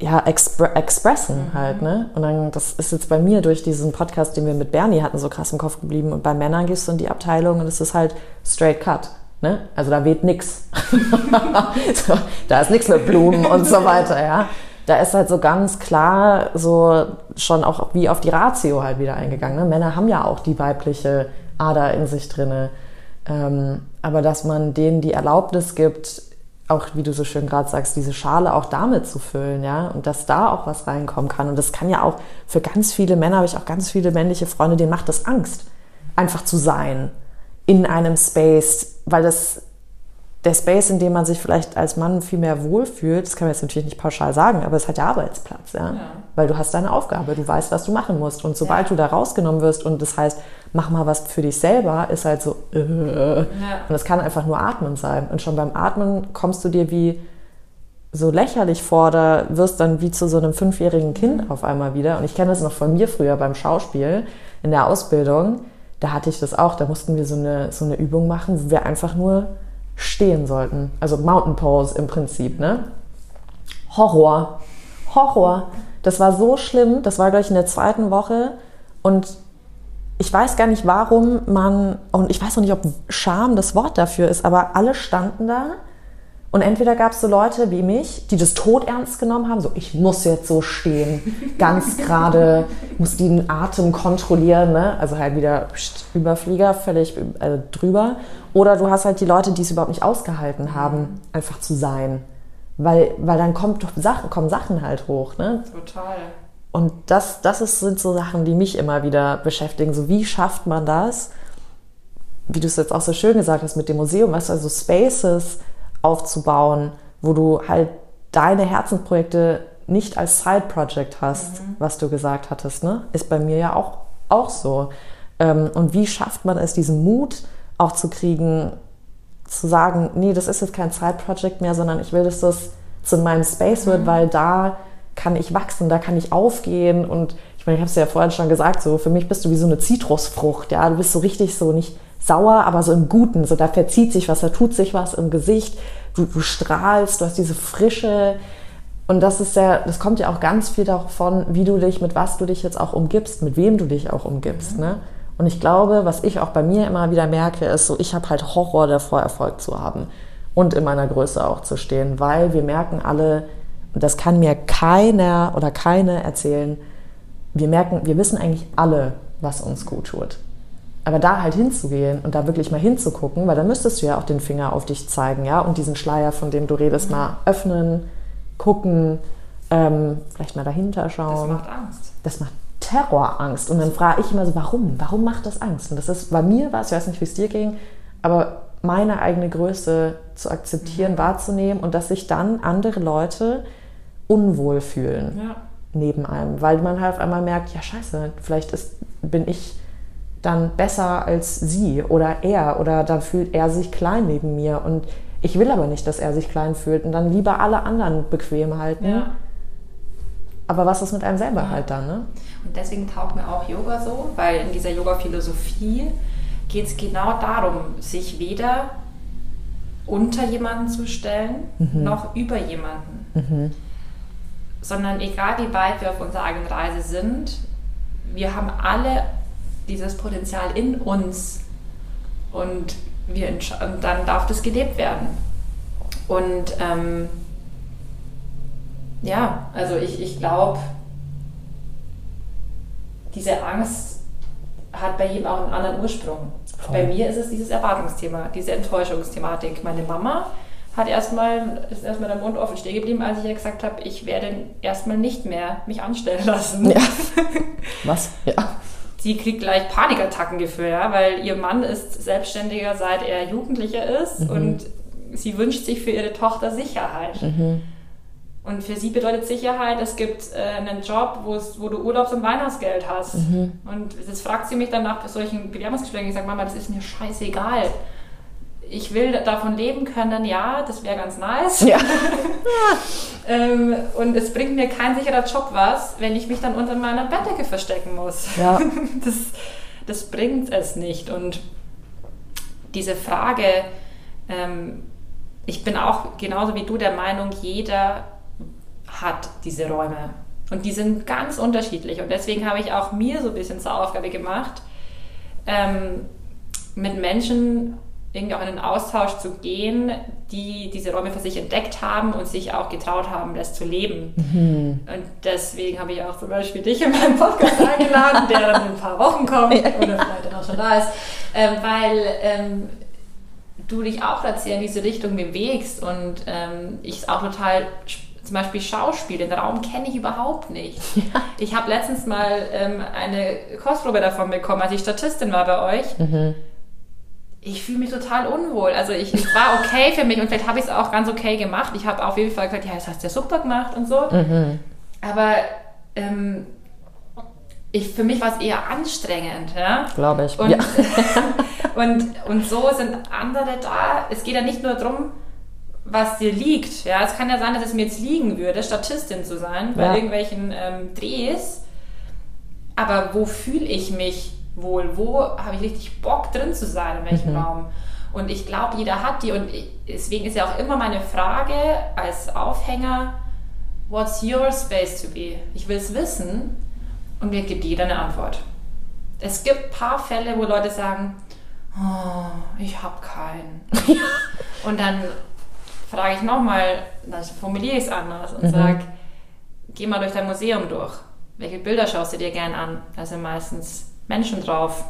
ja expre expressen halt, ne? Und dann, das ist jetzt bei mir durch diesen Podcast, den wir mit Bernie hatten, so krass im Kopf geblieben. Und bei Männern gehst du in die Abteilung und es ist halt straight cut. Ne? Also da weht nix. <laughs> so, da ist nichts mit Blumen und so weiter, ja. Da ist halt so ganz klar so schon auch wie auf die Ratio halt wieder eingegangen. Ne? Männer haben ja auch die weibliche Ader in sich drinne. Ähm, aber dass man denen die Erlaubnis gibt, auch wie du so schön gerade sagst, diese Schale auch damit zu füllen, ja, und dass da auch was reinkommen kann. Und das kann ja auch für ganz viele Männer, habe ich auch ganz viele männliche Freunde, denen macht das Angst, einfach zu sein in einem Space, weil das der Space, in dem man sich vielleicht als Mann viel mehr wohlfühlt, das kann man jetzt natürlich nicht pauschal sagen, aber es ist halt der Arbeitsplatz, ja? ja. Weil du hast deine Aufgabe, du weißt, was du machen musst. Und sobald ja. du da rausgenommen wirst und das heißt, mach mal was für dich selber, ist halt so, äh. ja. und es kann einfach nur Atmen sein. Und schon beim Atmen kommst du dir wie so lächerlich vor, da wirst dann wie zu so einem fünfjährigen Kind mhm. auf einmal wieder. Und ich kenne das noch von mir früher beim Schauspiel in der Ausbildung. Da hatte ich das auch, da mussten wir so eine, so eine Übung machen, wo wir einfach nur stehen sollten. Also Mountain Pose im Prinzip, ne? Horror. Horror. Das war so schlimm. Das war gleich in der zweiten Woche. Und ich weiß gar nicht, warum man, und ich weiß auch nicht, ob Scham das Wort dafür ist, aber alle standen da und entweder gab es so Leute wie mich, die das Tod ernst genommen haben, so ich muss jetzt so stehen, ganz <laughs> gerade, muss den Atem kontrollieren, ne? also halt wieder pst, Überflieger, völlig äh, drüber. Oder du hast halt die Leute, die es überhaupt nicht ausgehalten haben, einfach zu sein. Weil, weil dann kommt, Sachen, kommen Sachen halt hoch. Ne? Total. Und das, das ist, sind so Sachen, die mich immer wieder beschäftigen. So, wie schafft man das? Wie du es jetzt auch so schön gesagt hast mit dem Museum, weißt du, also Spaces, aufzubauen, wo du halt deine Herzensprojekte nicht als Side-Project hast, mhm. was du gesagt hattest, ne? Ist bei mir ja auch, auch so. Ähm, und wie schafft man es, diesen Mut auch zu kriegen, zu sagen, nee, das ist jetzt kein Side-Project mehr, sondern ich will, dass das zu meinem Space wird, mhm. weil da kann ich wachsen, da kann ich aufgehen und ich meine, ich habe es ja vorhin schon gesagt, so für mich bist du wie so eine Zitrusfrucht, ja, du bist so richtig so nicht sauer, aber so im Guten. So da verzieht sich was, da tut sich was im Gesicht. Du, du strahlst, du hast diese Frische. Und das ist ja, das kommt ja auch ganz viel davon, wie du dich, mit was du dich jetzt auch umgibst, mit wem du dich auch umgibst. Mhm. Ne? Und ich glaube, was ich auch bei mir immer wieder merke, ist so, ich habe halt Horror davor, Erfolg zu haben und in meiner Größe auch zu stehen, weil wir merken alle, und das kann mir keiner oder keine erzählen, wir merken, wir wissen eigentlich alle, was uns gut tut. Aber da halt hinzugehen und da wirklich mal hinzugucken, weil dann müsstest du ja auch den Finger auf dich zeigen, ja, und diesen Schleier, von dem du redest, mal öffnen, gucken, ähm, vielleicht mal dahinter schauen. Das macht Angst. Das macht Terrorangst. Und dann frage ich immer so, warum? Warum macht das Angst? Und das ist, bei mir war es, ich weiß nicht, wie es dir ging, aber meine eigene Größe zu akzeptieren, mhm. wahrzunehmen und dass sich dann andere Leute unwohl fühlen ja. neben einem, weil man halt auf einmal merkt, ja scheiße, vielleicht ist, bin ich dann besser als sie oder er oder dann fühlt er sich klein neben mir und ich will aber nicht, dass er sich klein fühlt und dann lieber alle anderen bequem halten. Ja. Aber was ist mit einem selber ja. halt dann? Ne? Und deswegen taugt mir auch Yoga so, weil in dieser Yoga-Philosophie geht es genau darum, sich weder unter jemanden zu stellen, mhm. noch über jemanden. Mhm. Sondern egal wie weit wir auf unserer eigenen Reise sind, wir haben alle dieses Potenzial in uns und, wir und dann darf das gelebt werden. Und ähm, ja, also ich, ich glaube, diese Angst hat bei jedem auch einen anderen Ursprung. Voll. Bei mir ist es dieses Erwartungsthema, diese Enttäuschungsthematik. Meine Mama hat erstmal, ist erstmal der Mund offen stehen geblieben, als ich ihr gesagt habe, ich werde erstmal nicht mehr mich anstellen lassen. Ja. <laughs> Was? Ja sie kriegt gleich Panikattackengefühl, ja, weil ihr Mann ist selbstständiger, seit er Jugendlicher ist mhm. und sie wünscht sich für ihre Tochter Sicherheit. Mhm. Und für sie bedeutet Sicherheit, es gibt äh, einen Job, wo du Urlaubs- und Weihnachtsgeld hast. Mhm. Und jetzt fragt sie mich dann nach solchen Bewerbungsgesprächen, ich sage, Mama, das ist mir scheißegal ich will davon leben können, ja, das wäre ganz nice. Ja. <laughs> ähm, und es bringt mir kein sicherer Job was, wenn ich mich dann unter meiner Bettdecke verstecken muss. Ja. <laughs> das, das bringt es nicht. Und diese Frage, ähm, ich bin auch genauso wie du der Meinung, jeder hat diese Räume. Und die sind ganz unterschiedlich. Und deswegen habe ich auch mir so ein bisschen zur Aufgabe gemacht, ähm, mit Menschen irgendwie auch in einen Austausch zu gehen, die diese Räume für sich entdeckt haben und sich auch getraut haben, das zu leben. Mhm. Und deswegen habe ich auch zum Beispiel dich in meinen Podcast <laughs> eingeladen, der dann in ein paar Wochen kommt oder vielleicht dann auch schon da ist, ähm, weil ähm, du dich auch dazu in diese Richtung bewegst und ähm, ich es auch total zum Beispiel Schauspiel, den Raum kenne ich überhaupt nicht. <laughs> Ja. Ich habe letztens mal ähm, eine Kostprobe davon bekommen, als ich Statistin war bei euch. Mhm ich fühle mich total unwohl. Also ich, es war okay für mich und vielleicht habe ich es auch ganz okay gemacht. Ich habe auf jeden Fall gesagt, ja, das hast du ja super gemacht und so. Mhm. Aber ähm, ich, für mich war es eher anstrengend. Ja? Glaube ich. Und, ja. <laughs> und, und so sind andere da. Es geht ja nicht nur darum, was dir liegt. Ja, es kann ja sein, dass es mir jetzt liegen würde, Statistin zu sein bei ja. irgendwelchen ähm, Drehs. Aber wo fühle ich mich wohl? Wo habe ich richtig Bock drin zu sein? In welchem mhm. Raum? Und ich glaube, jeder hat die. Und ich, deswegen ist ja auch immer meine Frage als Aufhänger, what's your space to be? Ich will es wissen und mir gibt jeder eine Antwort. Es gibt ein paar Fälle, wo Leute sagen, oh, ich habe keinen. <laughs> und dann frage ich nochmal, dann formuliere ich es anders und mhm. sage, geh mal durch dein Museum durch. Welche Bilder schaust du dir gern an? Sind meistens Menschen drauf.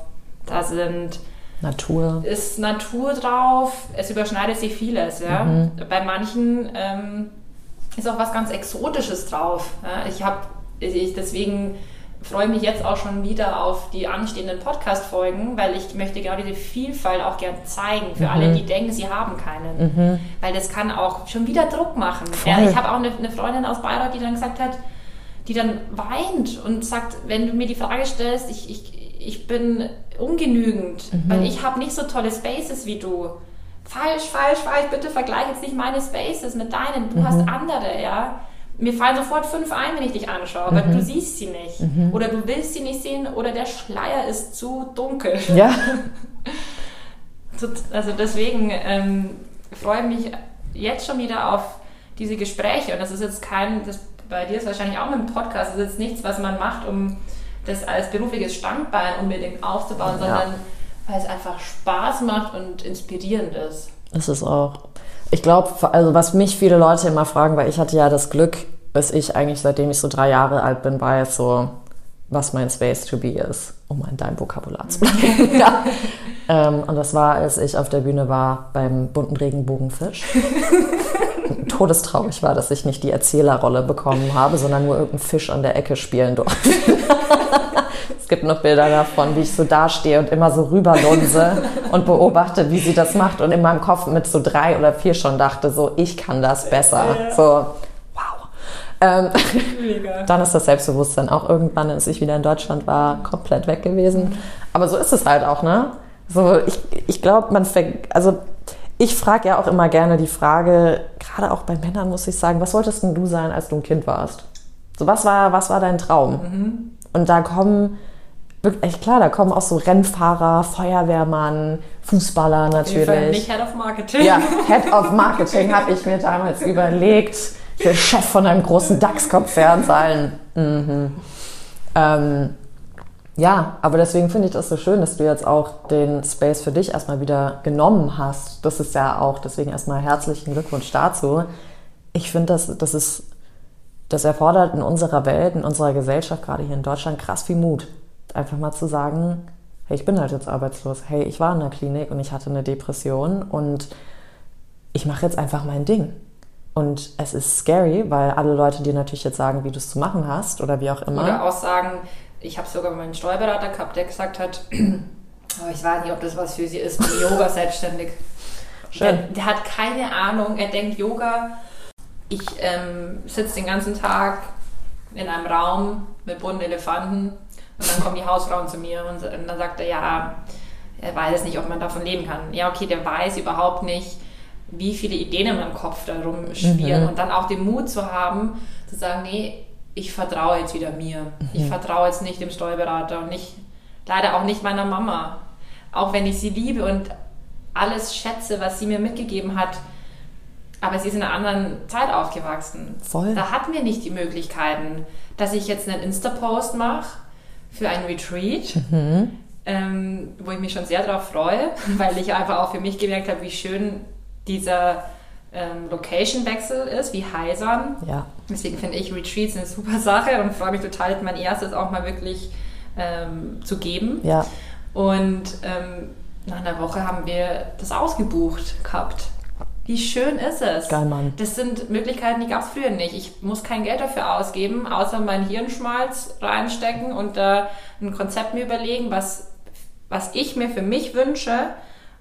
Da sind Natur. Ist Natur drauf. Es überschneidet sich vieles. Ja? Mhm. Bei manchen ähm, ist auch was ganz Exotisches drauf. Ja? Ich habe ich deswegen freue mich jetzt auch schon wieder auf die anstehenden Podcast-Folgen, weil ich möchte genau diese Vielfalt auch gerne zeigen für mhm. alle, die denken, sie haben keinen. Mhm. Weil das kann auch schon wieder Druck machen. Ja, ich habe auch eine, eine, Freundin aus Bayreuth, die dann gesagt hat, die dann weint und sagt, wenn du mir die Frage stellst, ich, ich, ich bin ungenügend, mhm. weil ich habe nicht so tolle Spaces wie du. Falsch, falsch, falsch, bitte vergleich jetzt nicht meine Spaces mit deinen. Du hast mhm. andere, ja mir fallen sofort fünf ein, wenn ich dich anschaue, aber mhm. du siehst sie nicht. Mhm. Oder du willst sie nicht sehen oder der Schleier ist zu dunkel. <laughs> Ja. <laughs> also deswegen ähm, freue ich mich jetzt schon wieder auf diese Gespräche. Und das ist jetzt kein, das, bei dir ist wahrscheinlich auch mit dem Podcast, das ist jetzt nichts, was man macht, um das als berufliches Standbein unbedingt aufzubauen, ja. sondern weil es einfach Spaß macht und inspirierend ist. Ist es auch. Ich glaube, also was mich viele Leute immer fragen, weil ich hatte ja das Glück, dass ich eigentlich seitdem ich so drei Jahre alt bin, weiß so, was mein Space to be ist, um in deinem Vokabular zu bleiben. <laughs> ja. ähm, und das war, als ich auf der Bühne war beim bunten Regenbogenfisch. <laughs> Todestraurig war, dass ich nicht die Erzählerrolle bekommen habe, sondern nur irgendeinen Fisch an der Ecke spielen durfte <laughs> gibt noch Bilder davon, wie ich so dastehe und immer so rüberlunse <laughs> und beobachte, wie sie das macht und in meinem Kopf mit so drei oder vier schon dachte, so, ich kann das besser. So, wow. Ähm, <laughs> dann ist das Selbstbewusstsein auch irgendwann, als ich wieder in Deutschland war, komplett weg gewesen. Aber so ist es halt auch, ne? So, ich, ich glaube, man, also ich frage ja auch immer gerne die Frage, gerade auch bei Männern muss ich sagen, was wolltest denn du sein, als du ein Kind warst? So, was war, was war dein Traum? Mhm. Und da kommen wirklich, klar, da kommen auch so Rennfahrer, Feuerwehrmann, Fußballer natürlich. Nicht Head of Marketing. Ja, Head of Marketing habe ich mir damals überlegt. Will Chef von einem großen DAX-Konzern sein. Mhm. Ähm, ja, aber deswegen finde ich das so schön, dass du jetzt auch den Space für dich erstmal wieder genommen hast. Das ist ja auch, deswegen erstmal herzlichen Glückwunsch dazu. Ich finde, das, das ist, das erfordert in unserer Welt, in unserer Gesellschaft, gerade hier in Deutschland, krass viel Mut einfach mal zu sagen, hey, ich bin halt jetzt arbeitslos, hey, ich war in der Klinik und ich hatte eine Depression und ich mache jetzt einfach mein Ding. Und es ist scary, weil alle Leute dir natürlich jetzt sagen, wie du es zu machen hast oder wie auch immer. Oder auch sagen, ich habe sogar meinen Steuerberater gehabt, der gesagt hat, <clears throat> oh, ich weiß nicht, ob das was für sie ist, bin <laughs> Yoga selbstständig. Schön. Der, der, hat keine Ahnung, er denkt Yoga. Ich ähm, sitze den ganzen Tag in einem Raum mit bunten Elefanten und dann kommen die Hausfrauen zu mir und, und dann sagt er, ja, er weiß nicht, ob man davon leben kann. Ja, okay, der weiß überhaupt nicht, wie viele Ideen in meinem Kopf da rumschwirren. Mhm. Und dann auch den Mut zu haben, zu sagen, nee, ich vertraue jetzt wieder mir. Mhm. Ich vertraue jetzt nicht dem Steuerberater und nicht, leider auch nicht meiner Mama. Auch wenn ich sie liebe und alles schätze, was sie mir mitgegeben hat. Aber sie ist in einer anderen Zeit aufgewachsen. Voll. Da hatten wir nicht die Möglichkeiten, dass ich jetzt einen Insta-Post mache für ein Retreat, mhm. ähm, wo ich mich schon sehr darauf freue, <laughs> weil ich einfach auch für mich gemerkt habe, wie schön dieser ähm, Location-Wechsel ist, wie heisern. Ja. Deswegen finde ich Retreats eine super Sache und freue mich total, mein erstes auch mal wirklich ähm, zu geben. Ja. Und ähm, nach einer Woche haben wir das ausgebucht gehabt. Wie schön ist es? Geil, Mann. Das sind Möglichkeiten, die gab es früher nicht. Ich muss kein Geld dafür ausgeben, außer mein Hirnschmalz reinstecken und da ein Konzept mir überlegen, was, was ich mir für mich wünsche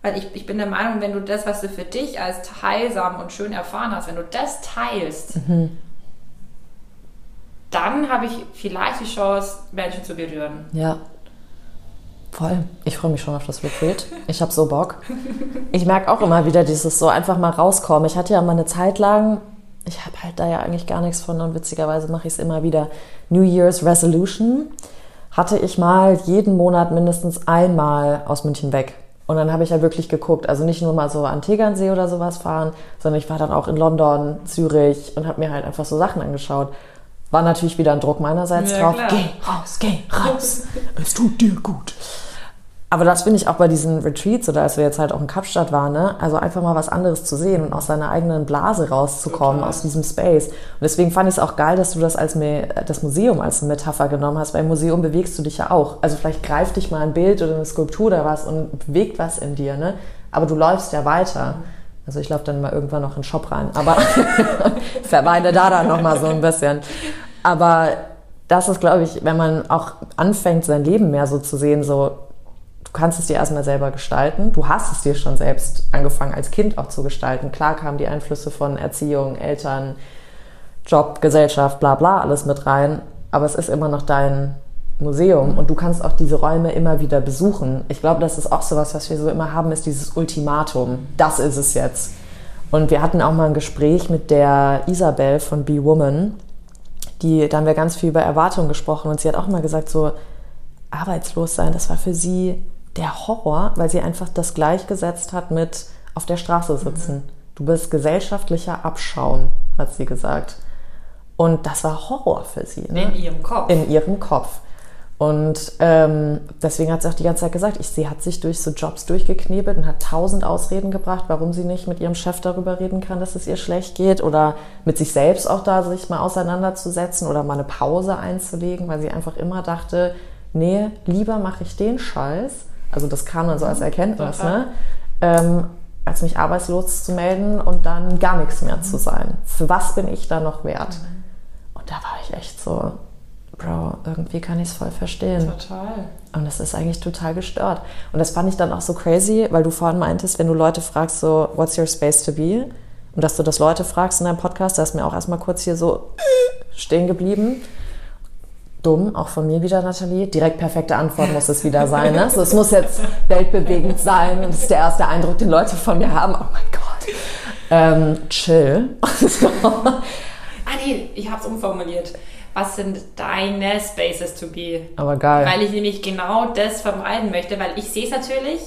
Weil ich, ich bin der Meinung, wenn du das, was du für dich als heilsam und schön erfahren hast, wenn du das teilst, mhm. dann habe ich vielleicht die Chance, Menschen zu berühren. Ja. Voll. Ich freue mich schon auf das Retreat. Ich habe so Bock. Ich merke auch immer wieder dieses so einfach mal rauskommen. Ich hatte ja mal eine Zeit lang, ich habe halt da ja eigentlich gar nichts von und witzigerweise mache ich es immer wieder. New Year's Resolution hatte ich mal jeden Monat mindestens einmal aus München weg. Und dann habe ich ja wirklich geguckt, also nicht nur mal so an Tegernsee oder sowas fahren, sondern ich war dann auch in London, Zürich und habe mir halt einfach so Sachen angeschaut. War natürlich wieder ein Druck meinerseits ja, drauf. Klar. Geh raus, geh raus. <laughs> es tut dir gut. Aber das finde ich auch bei diesen Retreats oder als wir jetzt halt auch in Kapstadt waren, ne? also einfach mal was anderes zu sehen und aus seiner eigenen Blase rauszukommen, Total. aus diesem Space. Und deswegen fand ich es auch geil, dass du das als das Museum als Metapher genommen hast. Weil im Museum bewegst du dich ja auch. Also vielleicht greift dich mal ein Bild oder eine Skulptur oder was und bewegt was in dir, ne? Aber du läufst ja weiter. Also ich laufe dann mal irgendwann noch in den Shop rein, aber <laughs> verweile da dann noch mal so ein bisschen. Aber das ist, glaube ich, wenn man auch anfängt, sein Leben mehr so zu sehen, so du kannst es dir erstmal selber gestalten. Du hast es dir schon selbst angefangen als Kind auch zu gestalten. Klar kamen die Einflüsse von Erziehung, Eltern, Job, Gesellschaft, bla bla, alles mit rein. Aber es ist immer noch dein Museum und du kannst auch diese Räume immer wieder besuchen. Ich glaube, das ist auch so was, was wir so immer haben, ist dieses Ultimatum. Das ist es jetzt. Und wir hatten auch mal ein Gespräch mit der Isabel von Be Woman. Die, da haben wir ganz viel über Erwartungen gesprochen und sie hat auch immer gesagt, so arbeitslos sein, das war für sie der Horror, weil sie einfach das gleichgesetzt hat mit auf der Straße sitzen. Mhm. Du bist gesellschaftlicher Abschauen, hat sie gesagt. Und das war Horror für sie. Ne? In ihrem Kopf. In ihrem Kopf. Und ähm, deswegen hat sie auch die ganze Zeit gesagt, ich, sie hat sich durch so Jobs durchgeknebelt und hat tausend Ausreden gebracht, warum sie nicht mit ihrem Chef darüber reden kann, dass es ihr schlecht geht oder mit sich selbst auch da sich mal auseinanderzusetzen oder mal eine Pause einzulegen, weil sie einfach immer dachte, nee, lieber mache ich den Scheiß, also das kam dann so als Erkenntnis, ne? Ähm, als mich arbeitslos zu melden und dann gar nichts mehr zu sein. Für was bin ich da noch wert? Und da war ich echt so, Bro, irgendwie kann ich es voll verstehen. Total. Und das ist eigentlich total gestört. Und das fand ich dann auch so crazy, weil du vorhin meintest, wenn du Leute fragst, so, what's your space to be? Und dass du das Leute fragst in deinem Podcast, da ist mir auch erstmal kurz hier so stehen geblieben dumm, auch von mir wieder, Nathalie. Direkt perfekte Antwort muss es wieder sein. Ne? So, es muss jetzt weltbewegend sein und das ist der erste Eindruck, den Leute von mir haben. Oh mein Gott. Ähm, chill. ah nee, ich habe es umformuliert. Was sind deine Spaces to be? Aber geil. Weil ich nämlich genau das vermeiden möchte, weil ich sehe es natürlich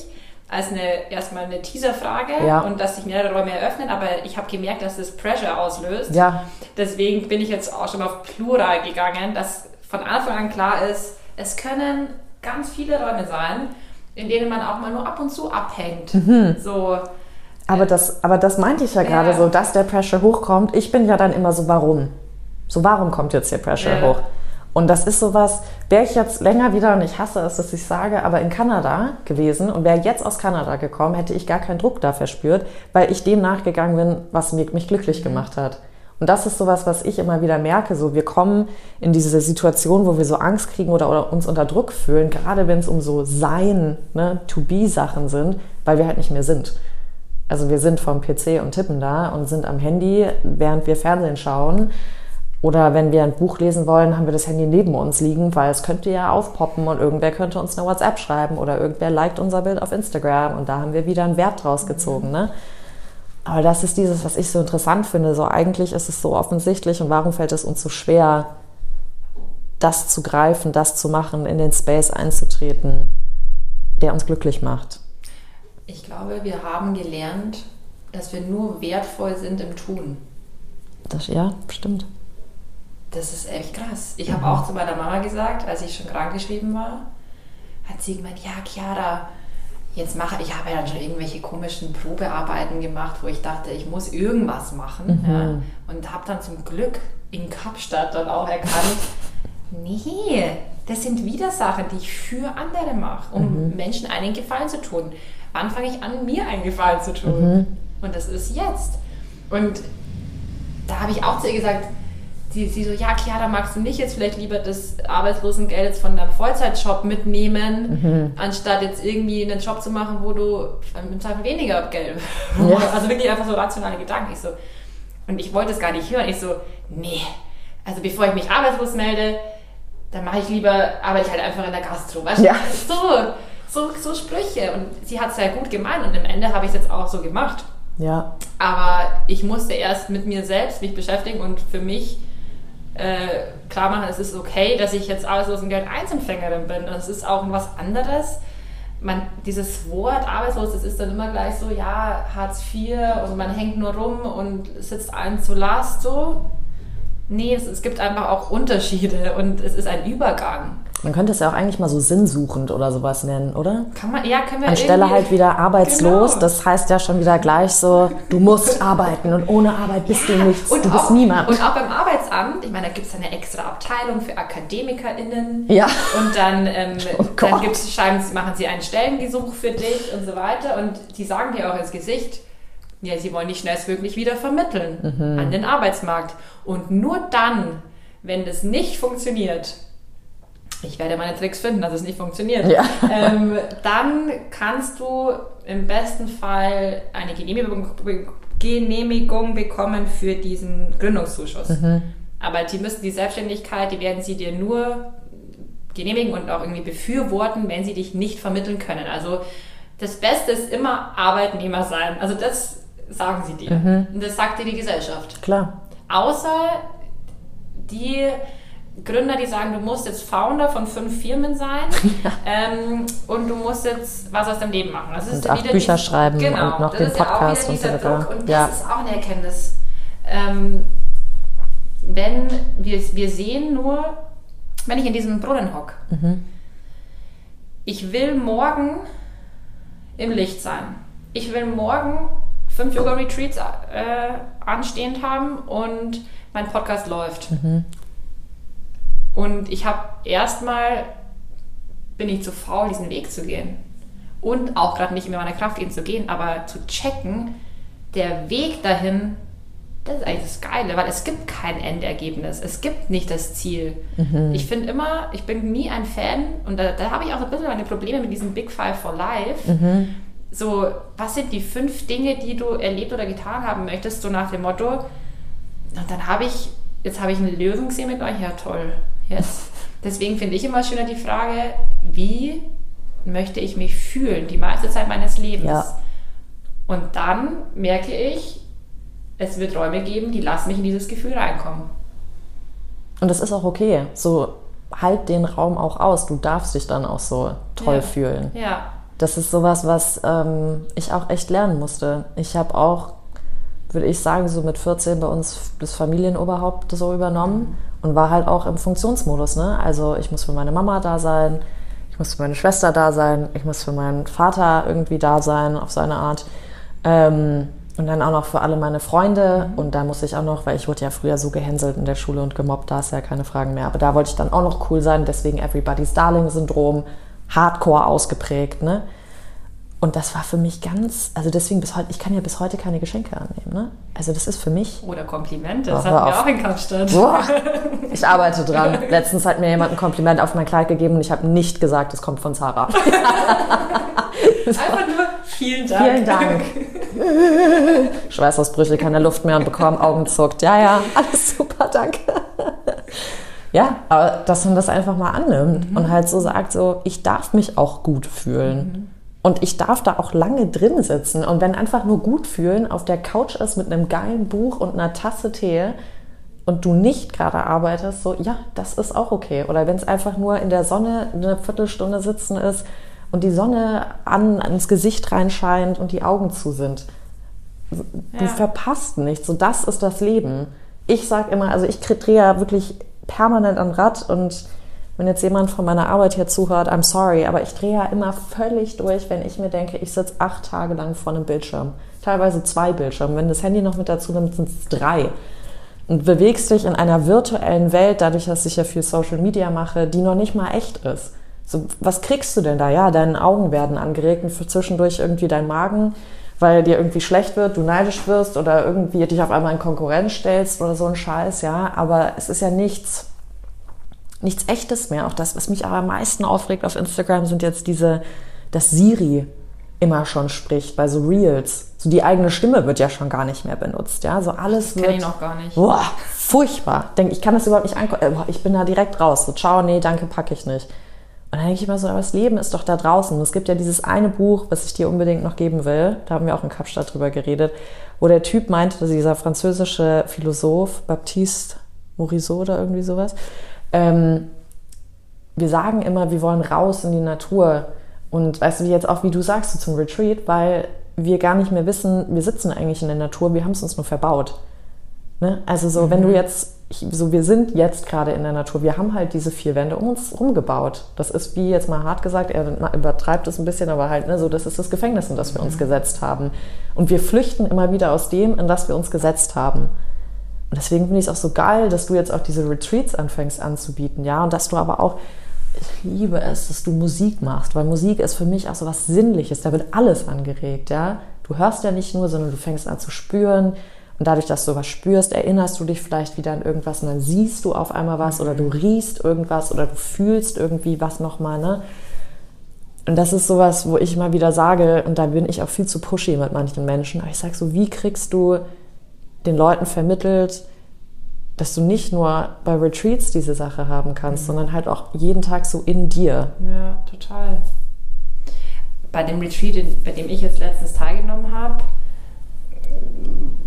als eine erstmal eine Teaserfrage ja. und dass sich mehrere Räume eröffnen, aber ich habe gemerkt, dass das Pressure auslöst. Ja. Deswegen bin ich jetzt auch schon auf Plural gegangen, dass von Anfang an klar ist, es können ganz viele Räume sein, in denen man auch mal nur ab und zu abhängt. Mhm. So. Aber das, aber das meinte ich ja, ja gerade so, dass der Pressure hochkommt. Ich bin ja dann immer so, warum? So, warum kommt jetzt hier Pressure ja. hoch? Und das ist sowas, wäre ich jetzt länger wieder, und ich hasse es, dass ich sage, aber in Kanada gewesen und wäre jetzt aus Kanada gekommen, hätte ich gar keinen Druck da verspürt, weil ich dem nachgegangen bin, was mich, glücklich mhm. gemacht hat. Und das ist sowas, was ich immer wieder merke. So, wir kommen in diese Situation, wo wir so Angst kriegen oder, oder uns unter Druck fühlen, gerade wenn es um so Sein, ne, To-Be-Sachen sind, weil wir halt nicht mehr sind. Also wir sind vom PC und tippen da und sind am Handy, während wir Fernsehen schauen. Oder wenn wir ein Buch lesen wollen, haben wir das Handy neben uns liegen, weil es könnte ja aufpoppen und irgendwer könnte uns eine WhatsApp schreiben oder irgendwer liked unser Bild auf Instagram und da haben wir wieder einen Wert draus gezogen. Ne? Aber das ist dieses, was ich so interessant finde. So eigentlich ist es so offensichtlich und warum fällt es uns so schwer, das zu greifen, das zu machen, in den Space einzutreten, der uns glücklich macht? Ich glaube, wir haben gelernt, dass wir nur wertvoll sind im Tun. Das, ja, stimmt. Das ist echt krass. Ich habe auch zu meiner Mama gesagt, als ich schon krankgeschrieben war, hat sie gemeint, ja, Chiara, jetzt mache ich habe ja dann schon irgendwelche komischen Probearbeiten gemacht, wo ich dachte, ich muss irgendwas machen. Mhm. Ja, und habe dann zum Glück in Kapstadt dann auch erkannt, nee, das sind wieder Sachen, die ich für andere mache, um mhm. Menschen einen Gefallen zu tun. Wann fange ich an, mir einen Gefallen zu tun? Mhm. Und das ist jetzt. Und da habe ich auch zu ihr gesagt, sie, sie so, ja, Chiara, magst du nicht jetzt vielleicht lieber das Arbeitslosengeld jetzt von deinem Vollzeitjob mitnehmen, mhm. anstatt jetzt irgendwie einen Job zu machen, wo du im Zweifel weniger Geld. <laughs> Ja. Also wirklich einfach so rationale Gedanken. Ich so, und ich wollte es gar nicht hören. Ich so, nee, also bevor ich mich arbeitslos melde, dann mache ich lieber, arbeite ich halt einfach in der Gastro. Weißt ja. <laughs> So, so, so Sprüche. Und sie hat es sehr gut gemeint und am Ende habe ich es jetzt auch so gemacht. Ja. Aber ich musste erst mit mir selbst mich beschäftigen und für mich äh, klar machen, es ist okay, dass ich jetzt Arbeitslosengeld Einzelfängerin bin. Das ist auch was anderes. Man, dieses Wort arbeitslos, das ist dann immer gleich so, ja, Hartz IV und man hängt nur rum und sitzt einem zu Last so. Nee, es, es gibt einfach auch Unterschiede und es ist ein Übergang. Man könnte es ja auch eigentlich mal so sinnsuchend oder sowas nennen, oder? Kann man, ja, können wir Anstelle halt wieder arbeitslos, genau. das heißt ja schon wieder gleich so, du musst <laughs> arbeiten und ohne Arbeit bist ja, du nichts, du bist niemand. Und auch beim Arbeitsamt, ich meine, da gibt es eine extra Abteilung für AkademikerInnen. Ja. Und dann, ähm, <laughs> oh dann gibt's, schreiben, machen sie einen Stellengesuch für dich und so weiter und die sagen dir auch ins Gesicht, ja, sie wollen dich schnellstmöglich wieder vermitteln mhm. an den Arbeitsmarkt. Und nur dann, wenn das nicht funktioniert, ich werde meine Tricks finden, dass es nicht funktioniert. Ja. Ähm, dann kannst du im besten Fall eine Genehmigung, Genehmigung bekommen für diesen Gründungszuschuss. Mhm. Aber die müssen die Selbstständigkeit, die werden sie dir nur genehmigen und auch irgendwie befürworten, wenn sie dich nicht vermitteln können. Also das Beste ist immer Arbeitnehmer sein. Also das sagen sie dir. Mhm. Und das sagt dir die Gesellschaft. Klar. Außer die Gründer, die sagen, du musst jetzt Founder von fünf Firmen sein <laughs> ja. ähm, und du musst jetzt was aus deinem Leben machen. Das ist und acht Bücher die, schreiben genau, und noch den Podcast ja und so weiter. Und ja. das ist auch eine Erkenntnis. Ähm, wenn wir, wir sehen nur, wenn ich in diesem Brunnen hocke, mhm. ich will morgen im Licht sein. Ich will morgen fünf Yoga-Retreats äh, anstehend haben und mein Podcast läuft. Mhm. Und ich habe erstmal, bin ich zu faul, diesen Weg zu gehen. Und auch gerade nicht in meiner Kraft, ihn zu gehen, aber zu checken, der Weg dahin, das ist eigentlich das Geile, weil es gibt kein Endergebnis. Es gibt nicht das Ziel. Mhm. Ich finde immer, ich bin nie ein Fan, und da, da habe ich auch ein bisschen meine Probleme mit diesem Big Five for Life. Mhm. So, was sind die fünf Dinge, die du erlebt oder getan haben möchtest, so nach dem Motto, und dann habe ich, jetzt habe ich eine Lösung gesehen mit euch, ja toll, Yes. Deswegen finde ich immer schöner die Frage, wie möchte ich mich fühlen die meiste Zeit meines Lebens? Ja. Und dann merke ich, es wird Räume geben, die lassen mich in dieses Gefühl reinkommen. Und das ist auch okay. So halt den Raum auch aus. Du darfst dich dann auch so toll ja. fühlen. Ja. Das ist sowas, was ähm, ich auch echt lernen musste. Ich habe auch, würde ich sagen, so mit 14 bei uns das Familienoberhaupt so übernommen und war halt auch im Funktionsmodus. Ne? Also ich muss für meine Mama da sein, ich muss für meine Schwester da sein, ich muss für meinen Vater irgendwie da sein, auf seine Art. Ähm, und dann auch noch für alle meine Freunde. Und da muss ich auch noch, weil ich wurde ja früher so gehänselt in der Schule und gemobbt, da ist ja keine Fragen mehr. Aber da wollte ich dann auch noch cool sein, deswegen Everybody's Darling-Syndrom, hardcore ausgeprägt. Ne? Und das war für mich ganz, also deswegen bis heute, ich kann ja bis heute keine Geschenke annehmen. Ne? Also das ist für mich. Oder Komplimente, das oh, hatten wir auch in Kapstadt. Boah, <laughs> ich arbeite dran. Letztens hat mir jemand ein Kompliment auf mein Kleid gegeben und ich habe nicht gesagt, es kommt von Sarah. <laughs> Einfach nur vielen Dank. Vielen Dank. Schweißausbrüche, keine Luft mehr und bekommen Augen zuckt. Ja, ja, alles super, danke. Ja, aber dass man das einfach mal annimmt mhm. und halt so sagt, so, ich darf mich auch gut fühlen. Mhm. Und ich darf da auch lange drin sitzen. Und wenn einfach nur gut fühlen auf der Couch ist mit einem geilen Buch und einer Tasse Tee und du nicht gerade arbeitest, so ja, das ist auch okay. Oder wenn es einfach nur in der Sonne eine Viertelstunde sitzen ist und die Sonne an, ans Gesicht reinscheint und die Augen zu sind. Du ja. verpasst nichts. So, das ist das Leben. Ich sage immer, also ich drehe ja wirklich permanent am Rad und wenn jetzt jemand von meiner Arbeit hier zuhört, I'm sorry, aber ich drehe ja immer völlig durch, wenn ich mir denke, ich sitze acht Tage lang vor einem Bildschirm. Teilweise zwei Bildschirme. Wenn das Handy noch mit dazu nimmt, sind es drei. Und bewegst dich in einer virtuellen Welt, dadurch, dass ich ja viel Social Media mache, die noch nicht mal echt ist. So, was kriegst du denn da? Ja, deine Augen werden angeregt und zwischendurch irgendwie dein Magen weil dir irgendwie schlecht wird, du neidisch wirst oder irgendwie dich auf einmal in Konkurrenz stellst oder so ein Scheiß, ja. Aber es ist ja nichts, nichts Echtes mehr. Auch das, was mich aber am meisten aufregt auf Instagram, sind jetzt diese, dass Siri immer schon spricht bei so Reels. So die eigene Stimme wird ja schon gar nicht mehr benutzt, ja. So alles wird. ich noch gar nicht. Boah, furchtbar. Denk, ich kann das überhaupt nicht angucken. Äh, ich bin da direkt raus. So, ciao, nee, danke, packe ich nicht. Und dann denke ich immer so, aber das Leben ist doch da draußen. Es gibt ja dieses eine Buch, was ich dir unbedingt noch geben will. Da haben wir auch in Kapstadt drüber geredet, wo der Typ meinte, dass dieser französische Philosoph, Baptiste Morisot oder irgendwie sowas, ähm, wir sagen immer, wir wollen raus in die Natur. Und weißt du, jetzt auch wie du sagst, so zum Retreat, weil wir gar nicht mehr wissen, wir sitzen eigentlich in der Natur, wir haben es uns nur verbaut. Ne? Also so, mhm. wenn du mhm. jetzt, so wir sind jetzt gerade in der Natur, wir haben halt diese vier Wände um uns rumgebaut. Das ist wie jetzt mal hart gesagt, er übertreibt es ein bisschen, aber halt, ne, so, das ist das Gefängnis, in das wir uns mhm. gesetzt haben. Und wir flüchten immer wieder aus dem, in das wir uns gesetzt haben. Und deswegen finde ich es auch so geil, dass du jetzt auch diese Retreats anfängst anzubieten, ja, und dass du aber auch ich liebe es, dass du Musik machst, weil Musik ist für mich auch so was Sinnliches. Da wird alles angeregt, ja. Du hörst ja nicht nur, sondern du fängst an zu spüren. Und dadurch, dass du was spürst, erinnerst du dich vielleicht wieder an irgendwas und dann siehst du auf einmal was oder du riechst irgendwas oder du fühlst irgendwie was nochmal, ne? Und das ist sowas, wo ich mal wieder sage, und da bin ich auch viel zu pushy mit manchen Menschen, aber ich sage so, wie kriegst du den Leuten vermittelt, dass du nicht nur bei Retreats diese Sache haben kannst, mhm. sondern halt auch jeden Tag so in dir. Ja, total. Bei dem Retreat, bei dem ich jetzt letztens teilgenommen habe,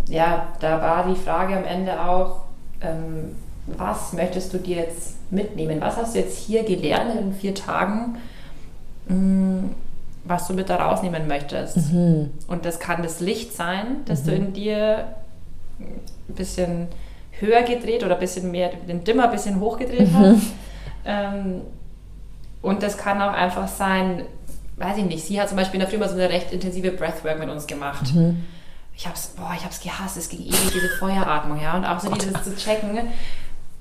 ja, da war die Frage am Ende auch, ähm, was möchtest du dir jetzt mitnehmen? Was hast du jetzt hier gelernt in vier Tagen, mh, mm, was du mit da rausnehmen möchtest? Mhm. Und das kann das Licht sein, das mhm. du in dir ein bisschen höher gedreht oder ein bisschen mehr, den Dimmer ein bisschen hochgedreht mhm. hat. Ähm, und das kann auch einfach sein, weiß ich nicht, sie hat zum Beispiel in der Früh mal so eine recht intensive Breathwork mit uns gemacht. Mhm. Ich hab's, boah, ich hab's gehasst, es ging ewig, diese Feueratmung, ja. Und auch so Gott. dieses zu checken,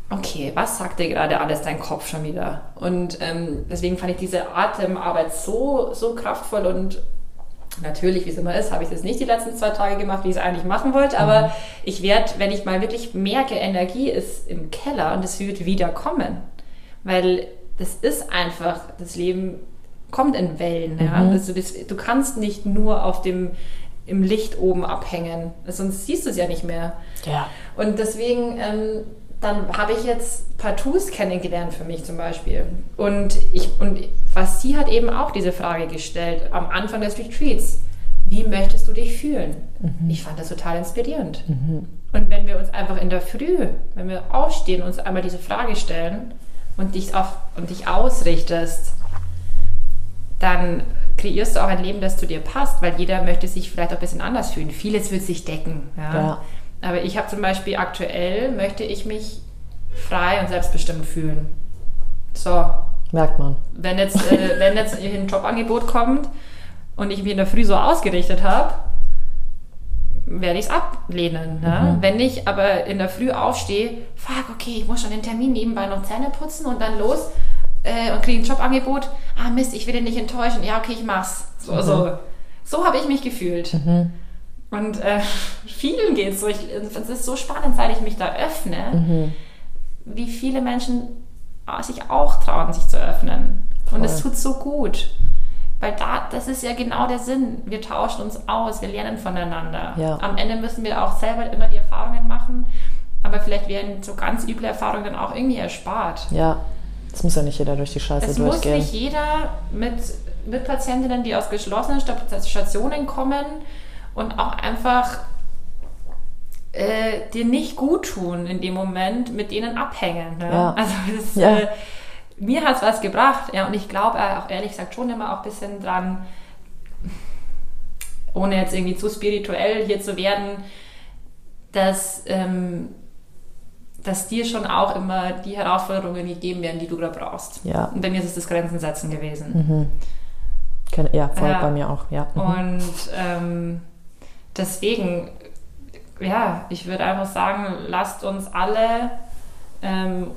okay, was sagt dir gerade alles dein Kopf schon wieder? Und ähm, deswegen fand ich diese Atemarbeit so, so kraftvoll und Natürlich, wie es immer ist, habe ich das nicht die letzten zwei Tage gemacht, wie ich es eigentlich machen wollte. Aber mhm. ich werde, wenn ich mal wirklich merke, Energie ist im Keller und es wird wieder kommen. Weil das ist einfach, das Leben kommt in Wellen. Mhm. Ja? Also das, du kannst nicht nur auf dem im Licht oben abhängen, sonst siehst du es ja nicht mehr. Ja. Und deswegen ähm, dann habe ich jetzt Partous kennengelernt für mich zum Beispiel. Und, ich, und was sie hat eben auch diese Frage gestellt am Anfang des Retreats. Wie möchtest du dich fühlen? Mhm. Ich fand das total inspirierend. Mhm. Und wenn wir uns einfach in der Früh, wenn wir aufstehen, uns einmal diese Frage stellen und dich, auf, und dich ausrichtest, dann kreierst du auch ein Leben, das zu dir passt, weil jeder möchte sich vielleicht auch ein bisschen anders fühlen. Vieles wird sich decken. Ja? ja. Aber ich habe zum Beispiel aktuell, möchte ich mich frei und selbstbestimmt fühlen. So. Merkt man. Wenn jetzt, äh, <laughs> wenn jetzt ein Jobangebot kommt und ich mich in der Früh so ausgerichtet habe, werde ich es ablehnen. Ne? Mhm. Wenn ich aber in der Früh aufstehe, fuck, okay, ich muss schon den Termin nebenbei noch Zähne putzen und dann los äh, und kriege ein Jobangebot. Ah Mist, ich will den nicht enttäuschen. Ja, okay, ich mach's. So, mhm. so. so habe ich mich gefühlt. Mhm. Und äh, vielen geht es so. Ich, es ist so spannend, seit ich mich da öffne, mhm. wie viele Menschen ah, sich auch trauen, sich zu öffnen. Voll. Und es tut so gut. Weil da, das ist ja genau der Sinn. Wir tauschen uns aus, wir lernen voneinander. Ja. Am Ende müssen wir auch selber immer die Erfahrungen machen, aber vielleicht werden so ganz üble Erfahrungen dann auch irgendwie erspart. Ja, es muss ja nicht jeder durch die Scheiße es durchgehen. Es muss nicht jeder mit, mit Patientinnen, die aus geschlossenen Stationen kommen, und auch einfach äh, dir nicht gut tun in dem Moment, mit denen abhängen. Ne? Ja. Also das, ja. äh, mir hat es was gebracht, ja, und ich glaube auch ehrlich gesagt schon immer auch ein bisschen dran, ohne jetzt irgendwie zu spirituell hier zu werden, dass, ähm, dass dir schon auch immer die Herausforderungen gegeben werden, die du da brauchst. Ja. Und bei mir ist es das Grenzen setzen gewesen. Mhm. Ja, voll ja. bei mir auch, ja. Mhm. Und ähm, deswegen, ja, ich würde einfach sagen, lasst uns alle ähm,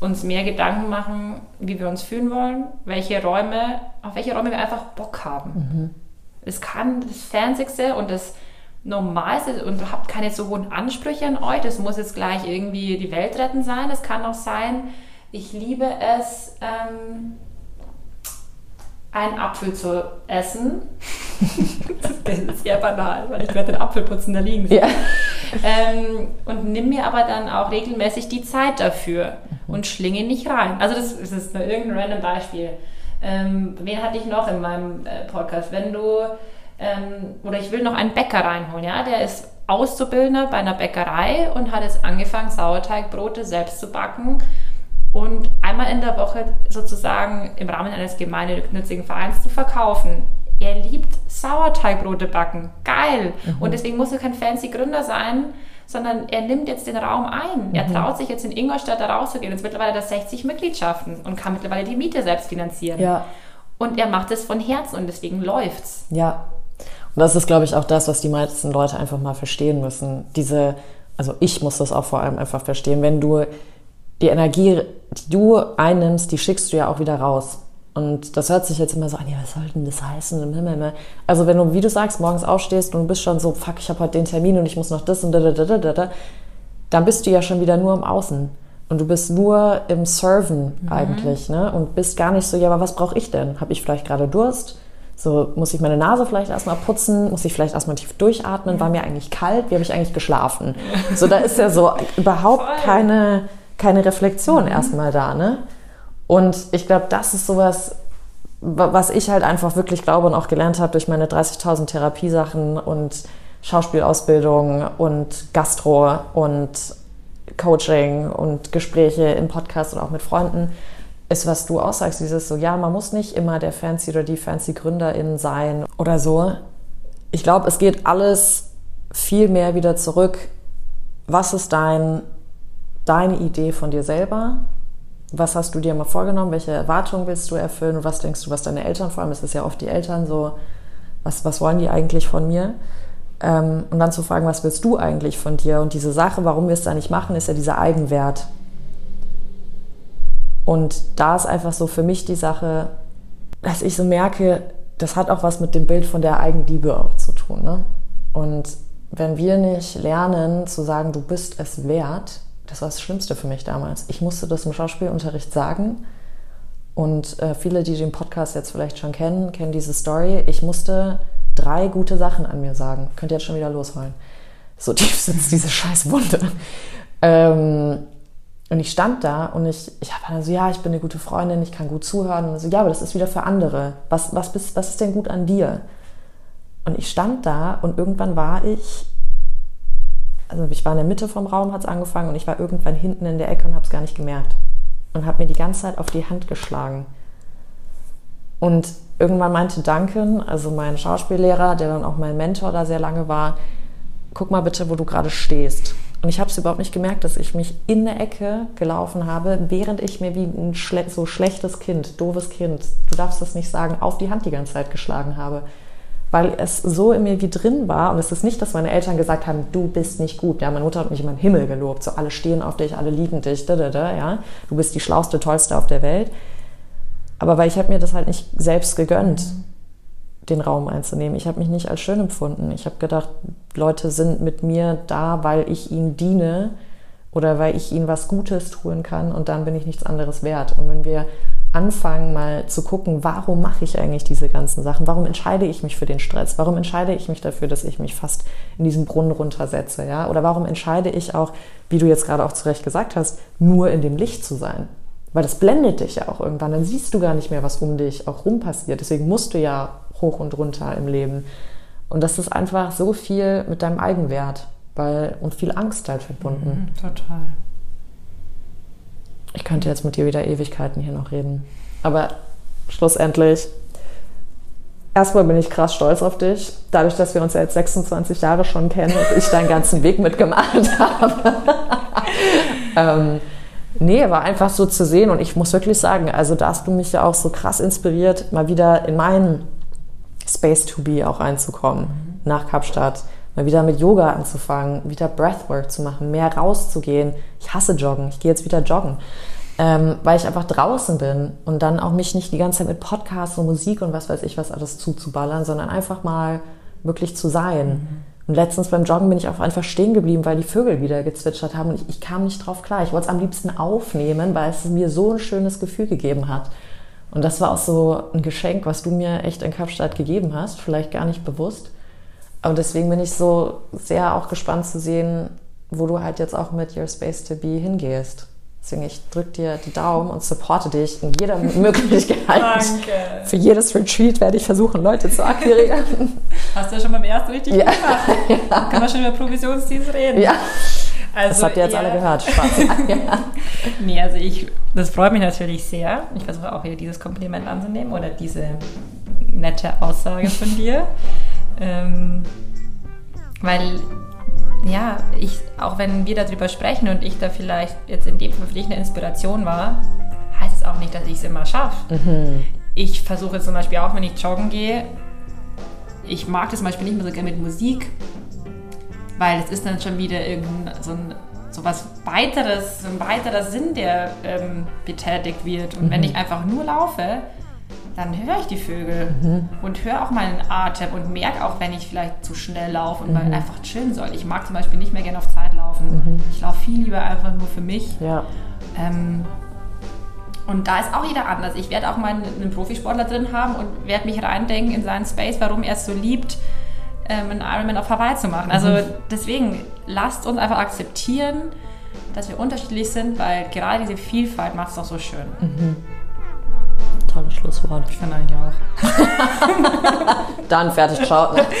uns mehr Gedanken machen, wie wir uns fühlen wollen, welche Räume, auf welche Räume wir einfach Bock haben. Mhm. Es kann das Fancyste und das Normalste und habt keine so hohen Ansprüche an euch. Das muss jetzt gleich irgendwie die Welt retten sein. Es kann auch sein, ich liebe es, ähm, einen Apfel zu essen. <laughs> das ist sehr banal, weil ich werde den Apfel putzen, da liegen sie. Ja. Ähm, und nimm mir aber dann auch regelmäßig die Zeit dafür und schlinge nicht rein. Also das, das ist nur irgendein random Beispiel. Ähm, wen hatte ich noch in meinem äh, Podcast? Wenn du, ähm, oder ich will noch einen Bäcker reinholen, ja, der ist Auszubildender bei einer Bäckerei und hat jetzt angefangen, Sauerteigbrote selbst zu backen und einmal in der Woche sozusagen im Rahmen eines gemeinnützigen Vereins zu verkaufen. Er liebt Sauerteigbrote backen. Geil. Mhm. Und deswegen muss er kein fancy Gründer sein, sondern er nimmt jetzt den Raum ein. Mhm. Er traut sich jetzt in Ingolstadt da rauszugehen. Jetzt mittlerweile das 60 Mitgliedschaften und kann mittlerweile die Miete selbst finanzieren. Ja. Und er macht es von Herzen und deswegen läuft's. Ja. Und das ist, glaube ich, auch das, was die meisten Leute einfach mal verstehen müssen. Diese, also ich muss das auch vor allem einfach verstehen. Wenn du die Energie, die du einnimmst, die schickst du ja auch wieder raus. Und das hört sich jetzt immer so an, ja, was soll denn das heißen? Also wenn du, wie du sagst, morgens aufstehst und du bist schon so, fuck, ich habe heute den Termin und ich muss noch das und da, da, da, da, da, dann bist du ja schon wieder nur im Außen. Und du bist nur im Serven mhm. eigentlich, ne? Und bist gar nicht so, ja, aber was brauche ich denn? Habe ich vielleicht gerade Durst? So, muss ich meine Nase vielleicht erstmal putzen? Muss ich vielleicht erstmal tief durchatmen? War mir eigentlich kalt? Wie habe ich eigentlich geschlafen? So, da ist ja so <laughs> überhaupt Voll. keine keine Reflexion mhm. erstmal da, ne? Und ich glaube, das ist sowas, was ich halt einfach wirklich glaube und auch gelernt habe durch meine 30.000 Therapiesachen und Schauspielausbildung und Gastro und Coaching und Gespräche im Podcast und auch mit Freunden, ist, was du aussagst, dieses so, ja, man muss nicht immer der fancy oder die fancy Gründerin sein oder so. Ich glaube, es geht alles viel mehr wieder zurück. Was ist dein deine Idee von dir selber? Was hast du dir mal vorgenommen? Welche Erwartungen willst du erfüllen? Und was denkst du, was deine Eltern vor allem, es ist ja oft die Eltern so, was, was wollen die eigentlich von mir? Ähm, und dann zu fragen, was willst du eigentlich von dir? Und diese Sache, warum wir es da nicht machen, ist ja dieser Eigenwert. Und da ist einfach so für mich die Sache, dass ich so merke, das hat auch was mit dem Bild von der Eigenliebe auch zu tun. Ne? Und wenn wir nicht lernen zu sagen, du bist es wert, das war das Schlimmste für mich damals. Ich musste das im Schauspielunterricht sagen. Und äh, viele, die den Podcast jetzt vielleicht schon kennen, kennen diese Story. Ich musste drei gute Sachen an mir sagen. Könnt ihr jetzt schon wieder losholen. So tief <laughs> sitzt diese scheiß Wunde. Ähm, und ich stand da und ich, ich habe dann so, ja, ich bin eine gute Freundin, ich kann gut zuhören. Und so, ja, aber das ist wieder für andere. Was, was, bist, was ist denn gut an dir? Und ich stand da und irgendwann war ich also ich war in der Mitte vom Raum, hat es angefangen und ich war irgendwann hinten in der Ecke und habe es gar nicht gemerkt. Und habe mir die ganze Zeit auf die Hand geschlagen. Und irgendwann meinte Duncan, also mein Schauspiellehrer, der dann auch mein Mentor da sehr lange war, guck mal bitte, wo du gerade stehst. Und ich habe es überhaupt nicht gemerkt, dass ich mich in der Ecke gelaufen habe, während ich mir wie ein schle so schlechtes Kind, doofes Kind, du darfst das nicht sagen, auf die Hand die ganze Zeit geschlagen habe weil es so in mir wie drin war. Und es ist nicht, dass meine Eltern gesagt haben, du bist nicht gut. Ja, meine Mutter hat mich immer im Himmel gelobt. So, alle stehen auf dich, alle lieben dich, da, da, da, ja. Du bist die schlauste, tollste auf der Welt. Aber weil ich habe mir das halt nicht selbst gegönnt, den Raum einzunehmen. Ich habe mich nicht als schön empfunden. Ich habe gedacht, Leute sind mit mir da, weil ich ihnen diene oder weil ich ihnen was Gutes tun kann und dann bin ich nichts anderes wert. Und wenn wir anfangen mal zu gucken, warum mache ich eigentlich diese ganzen Sachen? Warum entscheide ich mich für den Stress? Warum entscheide ich mich dafür, dass ich mich fast in diesen Brunnen runtersetze? Ja? Oder warum entscheide ich auch, wie du jetzt gerade auch zu Recht gesagt hast, nur in dem Licht zu sein? Weil das blendet dich ja auch irgendwann. Dann siehst du gar nicht mehr, was um dich auch rum passiert. Deswegen musst du ja hoch und runter im Leben. Und das ist einfach so viel mit deinem Eigenwert weil, und viel Angst halt verbunden. Mhm, total. Ich könnte jetzt mit dir wieder Ewigkeiten hier noch reden. Aber schlussendlich, erstmal bin ich krass stolz auf dich. Dadurch, dass wir uns jetzt 26 Jahre schon kennen und ich deinen ganzen Weg mitgemacht <laughs> habe. ähm, nee, war einfach so zu sehen. Und ich muss wirklich sagen, also da hast du mich ja auch so krass inspiriert, mal wieder in meinen Space to be auch reinzukommen. Mhm. Nach Kapstadt mal wieder mit Yoga anzufangen, wieder Breathwork zu machen, mehr rauszugehen. Ich hasse Joggen, ich gehe jetzt wieder joggen. ähm, weil ich einfach draußen bin und dann auch mich nicht die ganze Zeit mit Podcasts und Musik und was weiß ich was alles zuzuballern, sondern einfach mal wirklich zu sein. Mhm. Und letztens beim Joggen bin ich auch einfach stehen geblieben, weil die Vögel wieder gezwitschert haben und ich, ich kam nicht drauf klar. Ich wollte es am liebsten aufnehmen, weil es mir so ein schönes Gefühl gegeben hat. Und das war auch so ein Geschenk, was du mir echt in Kapstadt gegeben hast, vielleicht gar nicht bewusst. Aber deswegen bin ich so sehr auch gespannt zu sehen, wo du halt jetzt auch mit Your Space to Be hingehst. Deswegen, ich drücke dir die Daumen und supporte dich in jeder <laughs> Möglichkeit. Danke. Für jedes Retreat werde ich versuchen, Leute zu akquirieren. <laughs> Hast du ja schon beim ersten richtig Ja. gemacht. <laughs> ja. Können wir schon über Provisionsdienst reden? ja. Also Das habt ihr jetzt alle gehört. Spaß. ja. Nee, also ich, das freut mich natürlich sehr. Ich versuche auch hier dieses Kompliment anzunehmen oder diese nette Aussage von dir. Ähm, weil, ja, ich, auch wenn wir darüber sprechen und ich da vielleicht jetzt in dem Fall für dich eine Inspiration war, heißt es auch nicht, dass ich es immer schaffe. Ich versuche zum Beispiel auch, wenn ich joggen gehe, ich mag das zum Beispiel nicht mehr so gerne mit Musik, weil es ist dann schon wieder irgendein so ein so was weiteres, so ein weiterer Sinn, der ähm, betätigt wird. Und wenn ich einfach nur laufe, dann höre ich die Vögel und höre auch meinen Atem und merke auch, wenn ich vielleicht zu schnell laufe und mal einfach chillen soll. Ich mag zum Beispiel nicht mehr gerne auf Zeit laufen. Ich laufe viel lieber einfach nur für mich. ja. Ähm, und da ist auch jeder anders. Ich werde auch mal einen, einen Profisportler drin haben und werde mich reindenken in seinen Space, warum er es so liebt, ähm, einen Ironman auf Hawaii zu machen. Also deswegen lasst uns einfach akzeptieren, dass wir unterschiedlich sind, weil gerade diese Vielfalt macht es doch so schön. Tolles Schlusswort. Ich finde eigentlich auch. <laughs> Dann fertig, ciao. Ne? <laughs>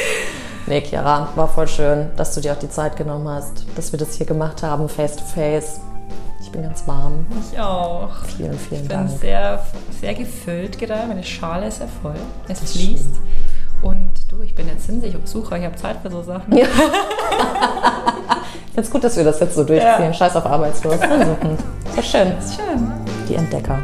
Nee, Chiara, war voll schön, dass du dir auch die Zeit genommen hast, dass wir das hier gemacht haben, face to face. Ich bin ganz warm. Ich auch. Vielen, vielen Ich bin Dank. sehr, sehr gefüllt gerade. Meine Schale ist sehr voll. Es fließt. Und du, ich bin jetzt hinsig und suche, ich habe Zeit für so Sachen. Ja. Jetzt gut, dass wir das jetzt so durchziehen. Ja. Scheiß auf Arbeitslos. Also, ist schön. Ist schön. Die Entdecker.